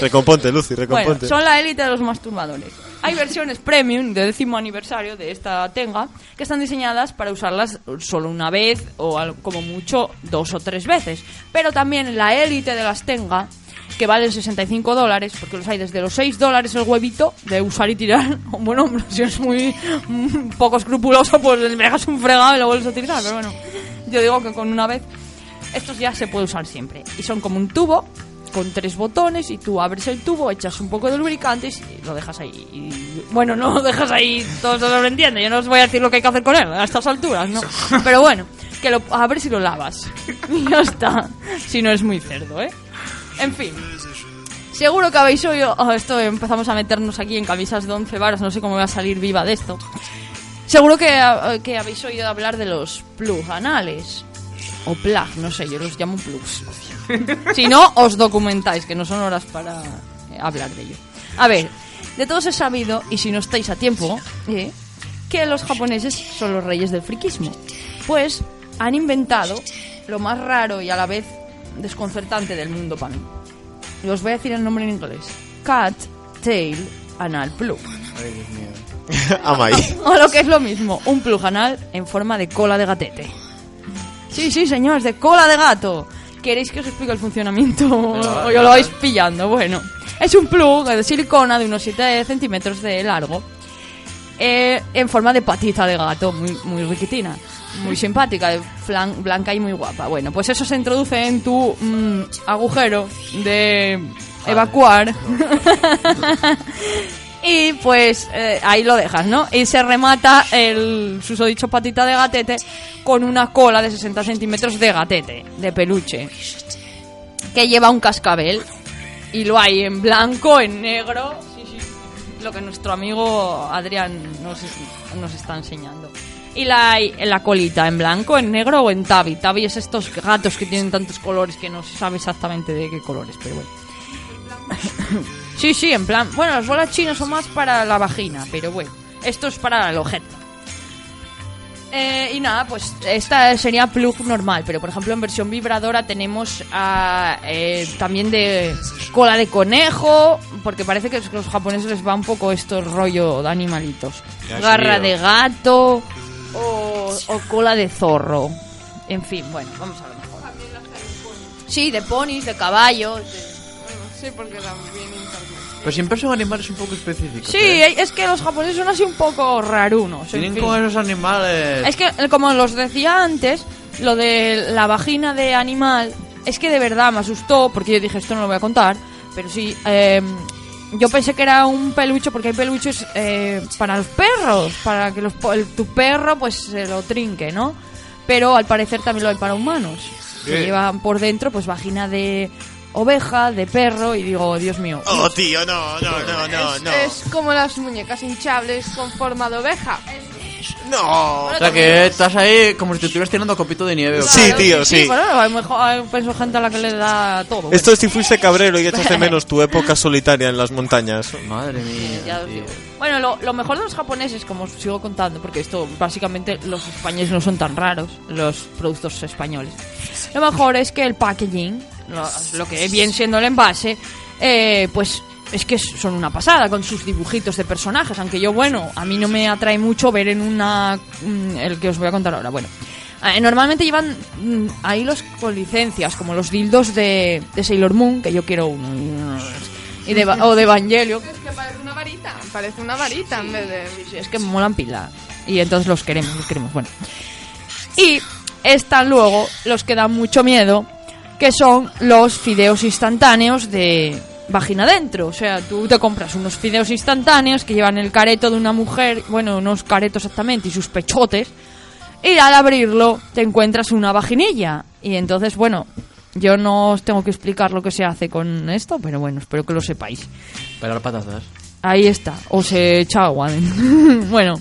Recomponte, Lucy, Bueno, recomponte. son la élite de los masturbadores. Hay versiones premium de décimo aniversario de esta tenga que están diseñadas para usarlas solo una vez o como mucho dos o tres veces. Pero también la élite de las tenga que valen 65 dólares, porque los hay desde los 6 dólares el huevito de usar y tirar. Bueno, si es muy mm, poco escrupuloso, pues le dejas un fregado y lo vuelves a utilizar. Pero bueno, yo digo que con una vez estos ya se puede usar siempre. Y son como un tubo con tres botones y tú abres el tubo, echas un poco de lubricante y lo dejas ahí. Y, bueno, no lo dejas ahí, todo se lo entiende. Yo no os voy a decir lo que hay que hacer con él a estas alturas, ¿no? Pero bueno, que lo abres y lo lavas. Y ya está. Si no es muy cerdo, ¿eh? En fin. Seguro que habéis oído... oh, esto empezamos a meternos aquí en camisas de 11 varas, no sé cómo voy a salir viva de esto. Seguro que, eh, que habéis oído hablar de los plug anales. O plug, no sé, yo los llamo plugs. Si no, os documentáis, que no son horas para eh, hablar de ello. A ver, de todos he sabido, y si no estáis a tiempo, eh, que los japoneses son los reyes del friquismo. Pues han inventado lo más raro y a la vez desconcertante del mundo para mí. Y os voy a decir el nombre en inglés. Cat Tail Anal Plug. Ama ahí. O lo que es lo mismo, un plug anal en forma de cola de gatete. Sí, sí, señores, de cola de gato. ¿Queréis que os explique el funcionamiento? o lo vais pillando. Bueno, es un plug de silicona de unos 7 centímetros de largo. eh, en forma de patita de gato, muy, muy riquitina. Muy simpática, flan- blanca y muy guapa. Bueno, pues eso se introduce en tu mm, agujero de evacuar. Y pues eh, ahí lo dejas, ¿no? Y se remata el susodicho patita de gatete con una cola de 60 centímetros de gatete, de peluche, que lleva un cascabel. Y lo hay en blanco, en negro, lo que nuestro amigo Adrián nos, nos está enseñando. Y la la colita, en blanco, en negro o en tabi. Tabi es estos gatos que tienen tantos colores que no se sabe exactamente de qué colores, pero bueno. Sí, sí, en plan. Bueno, las bolas chinas son más para la vagina, pero bueno, esto es para el objeto. Eh, y nada, pues esta sería plug normal, pero por ejemplo en versión vibradora tenemos eh, también de cola de conejo, porque parece que a los japoneses les va un poco esto el rollo de animalitos. Garra de gato o, o cola de zorro. En fin, bueno, vamos a lo mejor. Sí, de ponis, de caballos. de- Sí, porque también Pero siempre son animales un poco específicos. Sí, ¿eh? es que los japoneses son así un poco rarunos. en Tienen fin. como esos animales. Es que, eh, como los decía antes, lo de la vagina de animal, es que de verdad me asustó, porque yo dije, esto no lo voy a contar, pero sí, eh, yo pensé que era un peluche, porque hay peluches eh, para los perros, para que los, po- el- tu perro pues se lo trinque, ¿no? Pero al parecer también lo hay para humanos, que llevan por dentro pues vagina de oveja, de perro, y digo, Dios mío. Oh, tío, no, no, no, no, es, no. es como las muñecas hinchables con forma de oveja. No. O sea que estás ahí como si te estuvieras tirando copito de nieve. Sí, tío, sí. bueno, a lo mejor hay pienso gente a la que le da todo. bueno. Esto es si fuiste cabrero y echas de menos tu época solitaria en las montañas. Madre mía. Ya tío. Bueno, lo, lo mejor de los japoneses, como os sigo contando, porque esto básicamente los españoles no son tan raros, los productos españoles. Lo mejor es que el packaging, lo, lo que viene siendo el envase, eh, pues es que son una pasada con sus dibujitos de personajes. Aunque yo, bueno, a mí no me atrae mucho ver en una. mm, el que os voy a contar ahora. Bueno. eh, Normalmente llevan mm, ahí los con licencias, como los dildos de, de Sailor Moon, que yo quiero uno. Y de, o de Evangelio, Es que parece una varita. Parece una varita en vez de. Sí, es que molan pila. Y entonces los queremos, los queremos. Bueno. Y están luego los que dan mucho miedo, que son los fideos instantáneos de vagina adentro. O sea, tú te compras unos fideos instantáneos que llevan el careto de una mujer, bueno, unos caretos exactamente, y sus pechotes. Y al abrirlo te encuentras una vaginilla. Y entonces, bueno, yo no os tengo que explicar lo que se hace con esto, pero bueno, espero que lo sepáis. Pelar patatas. Ahí está, o se echa agua. bueno,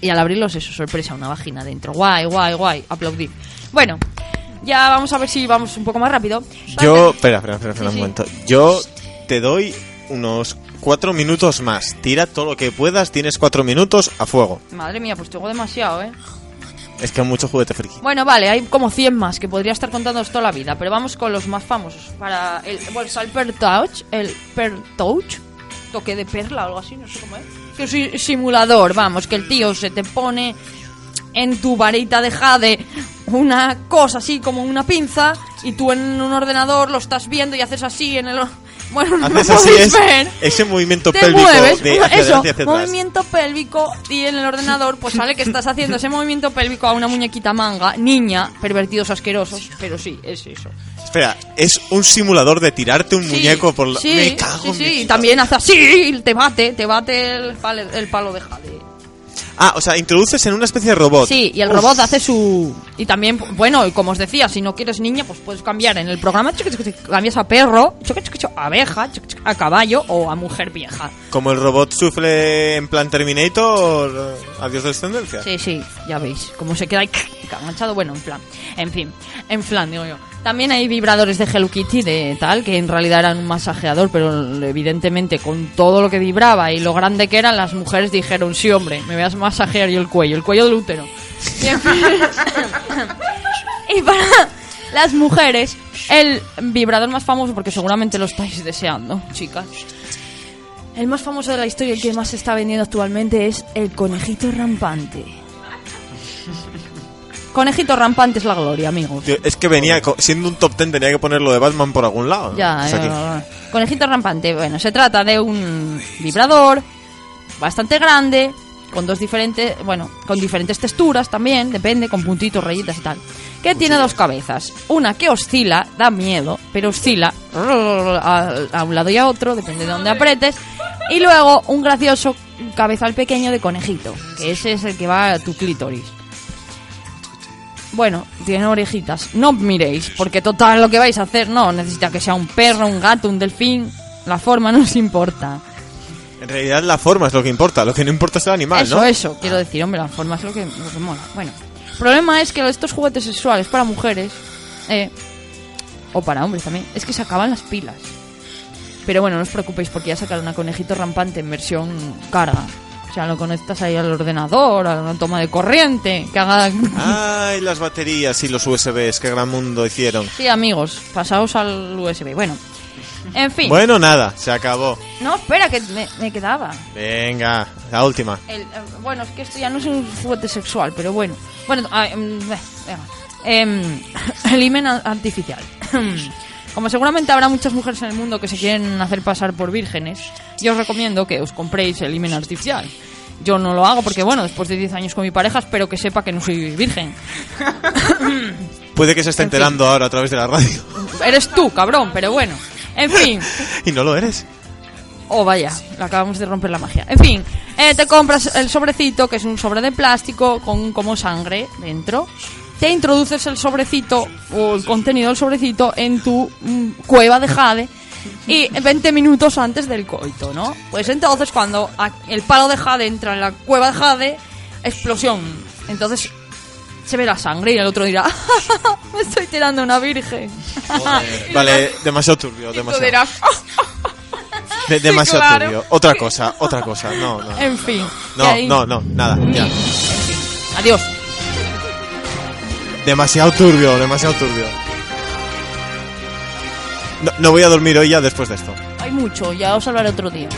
y al abrirlo es eso, sorpresa, una vagina dentro. Guay, guay, guay, aplaudir. Bueno, ya vamos a ver si vamos un poco más rápido. Yo, espera, espera, espera, espera Sí, un sí. momento. Yo te doy unos cuatro minutos más. Tira todo lo que puedas, tienes cuatro minutos a fuego. Madre mía, pues tengo demasiado, ¿eh? Es que hay mucho juguete friki. Bueno, vale, hay como 100 más que podría estar contándoos toda la vida, pero vamos con los más famosos. Para el, bueno, el Per Touch, el Per Touch, toque de perla o algo así, no sé cómo es. Que es un simulador, vamos, que el tío se te pone en tu varita de jade una cosa así como una pinza y tú en un ordenador lo estás viendo y haces así en el... Bueno, no Haces así es ver ese movimiento te pélvico mueves, de hacia eso, hacia atrás. movimiento pélvico y en el ordenador pues sale que estás haciendo ese movimiento pélvico a una muñequita manga, niña, pervertidos asquerosos, pero sí, es eso. Espera, es un simulador de tirarte un Sí, muñeco por la... Sí, Me cago sí, en sí, mi- y también hace así, te bate, te bate el, palo- el palo de jade. Ah, o sea, introduces en una especie de robot. Sí, y el Uf. robot hace su... Y también, bueno, como os decía, si no quieres niña, pues puedes cambiar en el programa, cambias a perro, a abeja, a caballo o a mujer vieja. Como el robot sufle en plan Terminator, eh, adiós descendencia. Sí, sí, ya veis, cómo se queda ahí enganchado, bueno, en plan, en fin, en plan, digo yo. También hay vibradores de Hello Kitty de tal, que en realidad eran un masajeador, pero evidentemente con todo lo que vibraba y lo grande que eran, las mujeres dijeron, sí, hombre, me voy a masajear yo el cuello, el cuello del útero. Y, para las mujeres, el vibrador más famoso, porque seguramente lo estáis deseando, chicas. El más famoso de la historia, el que más se está vendiendo actualmente, es el conejito rampante. Conejito rampante es la gloria, amigos. Tío, es que venía, siendo un top ten, tenía que ponerlo de Batman por algún lado. Ya, ya. Conejito rampante. Bueno, se trata de un vibrador bastante grande, con dos diferentes, bueno, con diferentes texturas también, depende, con puntitos, rayitas y tal. Que tiene dos cabezas. Una que oscila, da miedo, pero oscila a, a un lado y a otro, depende de dónde apretes. Y luego un gracioso cabezal pequeño de conejito, que ese es el que va a tu clítoris. Bueno, tiene orejitas. No miréis, porque total lo que vais a hacer no necesita que sea un perro, un gato, un delfín. La forma no os importa. En realidad la forma es lo que importa, lo que no importa es el animal, eso, ¿no? eso, quiero decir, hombre, la forma es lo que, lo que mola. Bueno, el problema es que estos juguetes sexuales para mujeres, eh, o para hombres también, es que se acaban las pilas. Pero bueno, no os preocupéis porque ya sacaron una conejito rampante en versión carga. O sea, lo conectas ahí al ordenador, a una toma de corriente, que haga... Ay, las baterías y los USBs, qué gran mundo hicieron. Sí, amigos, pasaos al USB. Bueno, en fin. Bueno, nada, se acabó. No, espera, que me, me quedaba. Venga, la última. El- eh, bueno, es que esto ya no es un juguete sexual, pero bueno. Bueno, ah, em, eh, venga. Em, el himen artificial. Como seguramente habrá muchas mujeres en el mundo que se quieren hacer pasar por vírgenes, yo os recomiendo que os compréis el himen artificial. Yo no lo hago porque, bueno, después de 10 años con mi pareja, espero que sepa que no soy virgen. Puede que se esté En fin. enterando ahora a través de la radio. Eres tú, cabrón, pero bueno. En fin. y no lo eres. Oh, vaya, le acabamos de romper la magia. En fin, eh, te compras el sobrecito, que es un sobre de plástico con como sangre dentro. Te introduces el sobrecito o el contenido del sobrecito en tu mm, cueva de jade y 20 minutos antes del coito, ¿no? Pues entonces cuando el palo de jade entra en la cueva de jade, explosión. Entonces se ve la sangre y el otro dirá, me estoy tirando una virgen. Vale, demasiado turbio, demasiado. dirás, De- Sí, demasiado claro. turbio. Otra cosa, otra cosa. No, no. en fin. No, no, no, nada. Ya. Adiós. Demasiado turbio, demasiado turbio. No, no voy a dormir hoy ya después de esto. Hay mucho, ya os hablaré otro día.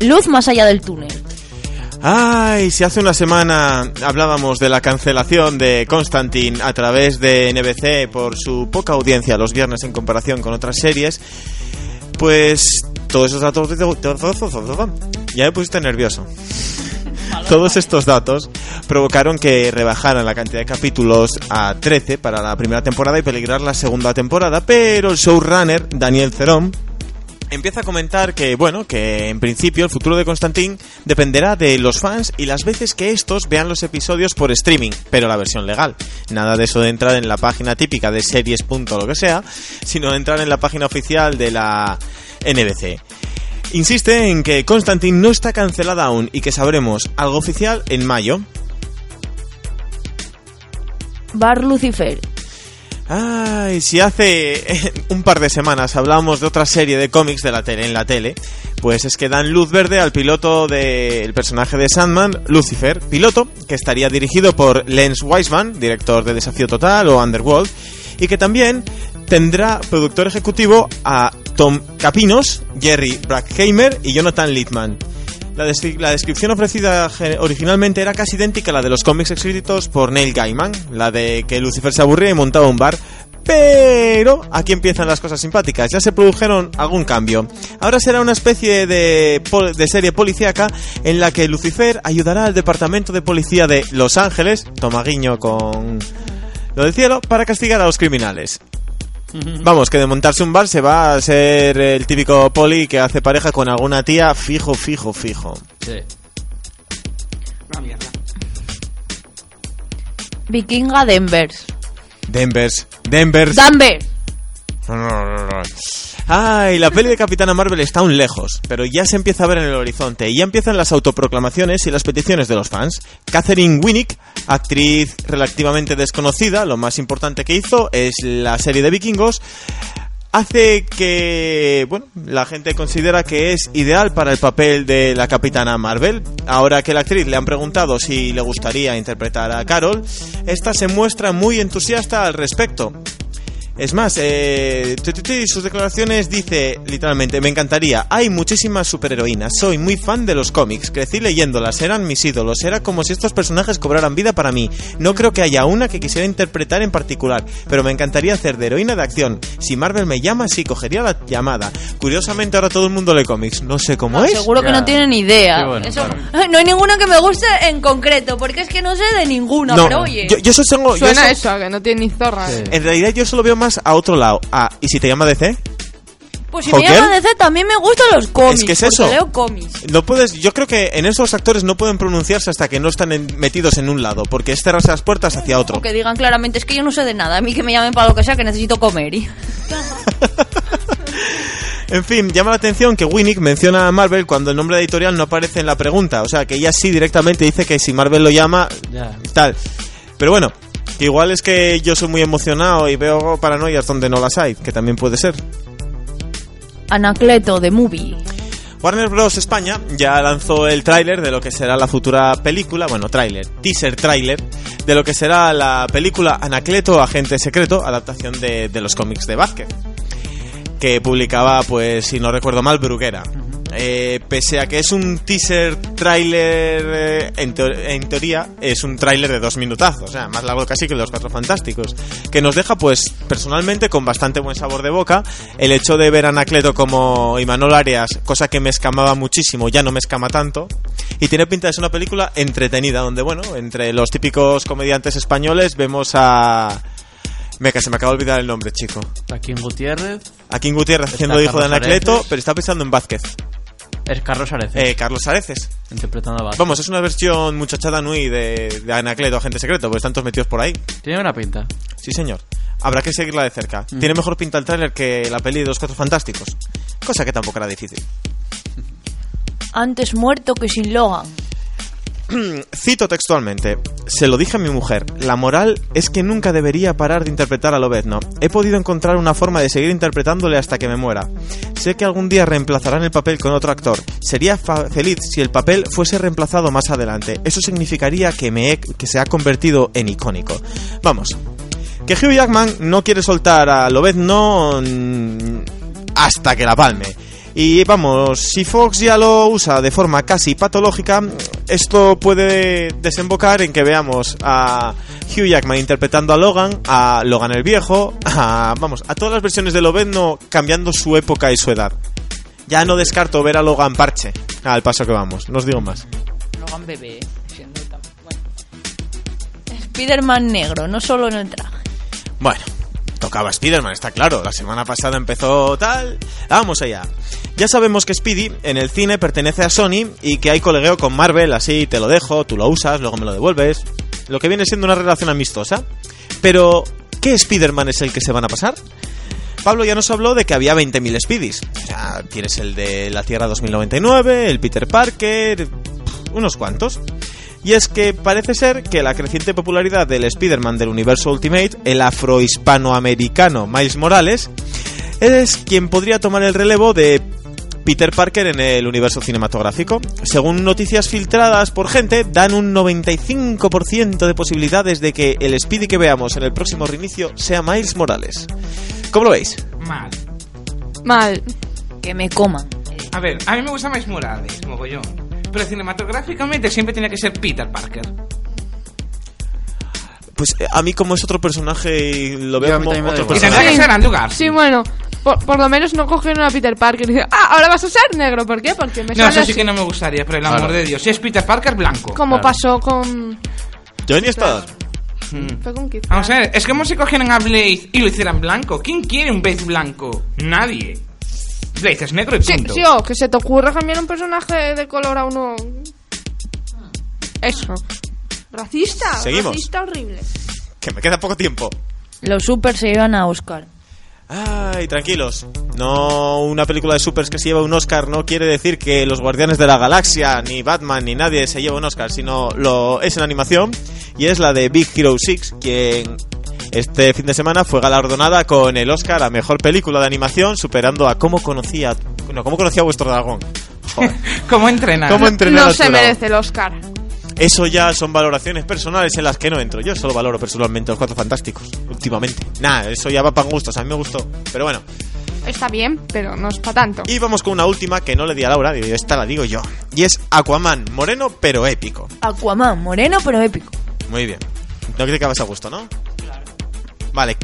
Luz más allá del túnel. Ay, si hace una semana hablábamos de la cancelación de Constantine a través de NBC por su poca audiencia los viernes en comparación con otras series, pues todos esos datos... Ya me pusiste nervioso. Todos estos datos provocaron que rebajaran la cantidad de capítulos a 13 para la primera temporada y peligrar la segunda temporada, pero el showrunner Daniel Cerón empieza a comentar que, bueno, que en principio el futuro de Constantine dependerá de los fans y las veces que estos vean los episodios por streaming, pero la versión legal. Nada de eso de entrar en la página típica de series. lo que sea, sino de entrar en la página oficial de la NBC. Insiste en que Constantine no está cancelada aún y que sabremos algo oficial en mayo. Bar Lucifer. Ay, si hace eh, un par de semanas hablábamos de otra serie de cómics de la tele en la tele, pues es que dan luz verde al piloto del personaje de Sandman, Lucifer, piloto que estaría dirigido por Lance Wiseman, director de Desafío Total o Underworld, y que también tendrá productor ejecutivo a Tom Capinos, Jerry Bruckheimer y Jonathan Littman. La, descri- la descripción ofrecida originalmente era casi idéntica a la de los cómics escritos por Neil Gaiman, la de que Lucifer se aburría y montaba un bar. Pero aquí empiezan las cosas simpáticas. Ya se produjeron algún cambio. Ahora será una especie de, de serie policíaca en la que Lucifer ayudará al departamento de policía de Los Ángeles, toma guiño con lo del cielo, para castigar a los criminales. Vamos, que de montarse un bar se va a ser el típico poli que hace pareja con alguna tía fijo, fijo, fijo. Sí. Una mierda. Vikinga Denvers. Denvers, Denvers. Danvers. Ay, la peli de Capitana Marvel está aún lejos, pero ya se empieza a ver en el horizonte y ya empiezan las autoproclamaciones y las peticiones de los fans. Catherine Winnick, actriz relativamente desconocida, lo más importante que hizo es la serie de vikingos, hace que, bueno, la gente considera que es ideal para el papel de la Capitana Marvel. Ahora que la actriz le han preguntado si le gustaría interpretar a Carol, esta se muestra muy entusiasta al respecto. Es más, eh, sus declaraciones dice literalmente, me encantaría, hay muchísimas superheroínas, soy muy fan de los cómics, crecí leyéndolas, eran mis ídolos, era como si estos personajes cobraran vida para mí. No creo que haya una que quisiera interpretar en particular, pero me encantaría hacer de heroína de acción. Si Marvel me llama, sí, cogería la llamada. Curiosamente ahora todo el mundo lee cómics, no sé cómo No, es. seguro que no tienen idea. Sí, bueno, Eso- claro. No hay ninguno que me guste en concreto, porque es que no sé de ninguno, No, pero oye. yo, yo eso tengo... yo Suena eso- que no tiene ni zorra. Sí. En realidad yo solo veo más a otro lado. Ah, ¿y si te llama DC? Pues si ¿Joker? me llama DC también me gustan los cómics. Es que es eso. leo cómics. No puedes, yo creo que en esos actores no pueden pronunciarse hasta que no están en- metidos en un lado, porque es cerrarse las puertas hacia otro. O que digan claramente, es que yo no sé de nada. A mí que me llamen para lo que sea, que necesito comer. Y... En fin, llama la atención que Winnick menciona a Marvel cuando el nombre de editorial no aparece en la pregunta. O sea, que ella sí directamente dice que si Marvel lo llama, Ya. tal. Pero bueno, igual es que yo soy muy emocionado y veo paranoias donde no las hay, que también puede ser. Anacleto, de movie. Warner Bros. España ya lanzó el tráiler de lo que será la futura película, bueno, tráiler, teaser tráiler, de lo que será la película Anacleto, Agente Secreto, adaptación de, de los cómics de Vázquez, que publicaba, pues, si no recuerdo mal, Bruguera. Eh, pese a que es un teaser tráiler, eh, en, en teoría es un tráiler de dos minutazos, o sea, más largo casi que los Cuatro Fantásticos, que nos deja, pues, personalmente con bastante buen sabor de boca. El hecho de ver a Anacleto como Imanol Arias, cosa que me escamaba muchísimo, ya no me escama tanto. Y tiene pinta de ser una película entretenida, donde, bueno, entre los típicos comediantes españoles vemos a... Meca, se me acaba de olvidar el nombre, chico. Joaquín Gutiérrez. King Gutiérrez haciendo hijo de Anacleto, Areces. pero está pensando en Vázquez. Es Carlos Areces. Eh, Carlos Areces. interpretando a Batman. Vamos, es una versión muchachada nui de, de Anacleto, agente secreto, porque están todos metidos por ahí. Tiene buena pinta. Sí, señor. Habrá que seguirla de cerca. Tiene mejor pinta el tráiler que la peli de los Cuatro Fantásticos. Cosa que tampoco era difícil. Antes muerto que sin Logan. Cito textualmente, se lo dije a mi mujer, la moral es que nunca debería parar de interpretar a Lobezno. He podido encontrar una forma de seguir interpretándole hasta que me muera. Sé que algún día reemplazarán el papel con otro actor. Sería feliz si el papel fuese reemplazado más adelante. Eso significaría que, me que se ha convertido en icónico. Vamos, que Hugh Jackman no quiere soltar a Lobezno mm, hasta que la palme. Y vamos, si Fox ya lo usa de forma casi patológica, esto puede desembocar en que veamos a Hugh Jackman interpretando a Logan, a Logan el viejo, a, vamos, a todas las versiones de Lobezno cambiando su época y su edad. Ya no descarto ver a Logan parche al paso que vamos, no os digo más. Logan bebé. Spider-Man negro, no solo en el traje. Bueno, tocaba Spider-Man, está claro. La semana pasada empezó tal. Vamos allá. Ya sabemos que Speedy en el cine pertenece a Sony y que hay colegueo con Marvel, así te lo dejo, tú lo usas, luego me lo devuelves. Lo que viene siendo una relación amistosa. Pero, ¿qué Spider-Man es el que se van a pasar? Pablo ya nos habló de que había 20.000 Speedies. O sea, tienes el de la Tierra 2099, el Peter Parker, unos cuantos. Y es que parece ser que la creciente popularidad del Spider-Man del universo Ultimate, el afrohispanoamericano Miles Morales, es quien podría tomar el relevo de Peter Parker en el universo cinematográfico. Según noticias filtradas por gente, dan un 95% de posibilidades de que el Speedy que veamos en el próximo reinicio sea Miles Morales. ¿Cómo lo veis? Mal. Mal. Que me coman. A ver, a mí me gusta más Morales, mogollón. Pero cinematográficamente siempre tenía que ser Peter Parker. Pues eh, a mí como es otro personaje y lo veo como otro igual. Y personaje. que ser Andrew Garfield. Sí, bueno, por, por lo menos no cogieron a Peter Parker y dicen, ah, ahora vas a ser negro. ¿Por qué? Porque me No, sale eso sí así. que no me gustaría, por el amor Claro. de Dios. Si es Peter Parker, blanco. Como Claro. pasó con... Johnny Espadas. Mm. Fue con Kid Vamos a ver, es como si cogieran a Blade y lo hicieran blanco. ¿Quién quiere un Blade blanco? Nadie. Blade es negro y Sí, punto. sí, o que se te ocurra cambiar un personaje de color a uno... Eso. Racista. Seguimos. Racista horrible. Que me queda poco tiempo. Los super se iban a Oscar. Ay, tranquilos. No una película de supers que se lleva un Oscar no quiere decir que los Guardianes de la Galaxia, ni Batman, ni nadie se lleva un Oscar, sino lo es en animación y es la de Big Hero 6, quien este fin de semana fue galardonada con el Oscar a mejor película de animación, superando a cómo conocía, no, cómo conocía a vuestro dragón. Joder. ¿Cómo entrenar? ¿Cómo entrenar No se merece el Oscar. Eso ya son valoraciones personales en las que no entro. Yo solo valoro personalmente los cuatro fantásticos, últimamente. Nada, eso ya va para gustos, a mí me gustó. Pero bueno, Está bien, pero no es para tanto. Y vamos con una última que no le di a Laura, y esta la digo yo. Y es Aquaman, moreno pero épico. Aquaman, moreno pero épico. Muy bien. No creo que vas a gusto, ¿no? Vale.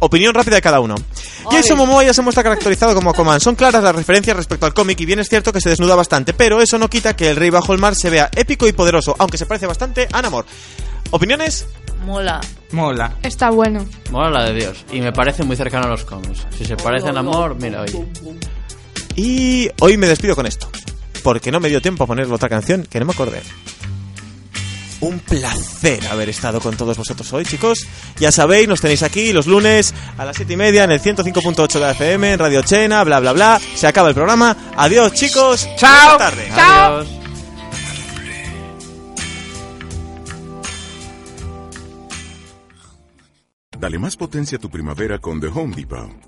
Opinión rápida de cada uno. Jason Momoa ya se muestra caracterizado como Aquaman. Son claras las referencias respecto al cómic y bien es cierto que se desnuda bastante, pero eso no quita que el rey bajo el mar se vea épico y poderoso, aunque se parece bastante a Namor. ¿Opiniones? Mola. Mola. Está bueno. Mola la de Dios. Y me parece muy cercano a los cómics. Si se parecen a amor, mira, oye. Y hoy me despido con esto, porque no me dio tiempo a poner la otra canción que no me acordé. Un placer haber estado con todos vosotros hoy, chicos. Ya sabéis, nos tenéis aquí los lunes a las 7 y media en el 105.8 de la FM, en Radio Chena, bla, bla, bla. Se acaba el programa. Adiós, chicos. Chao. Tarde. Chao. Adiós. Dale más potencia a tu primavera con The Home Depot.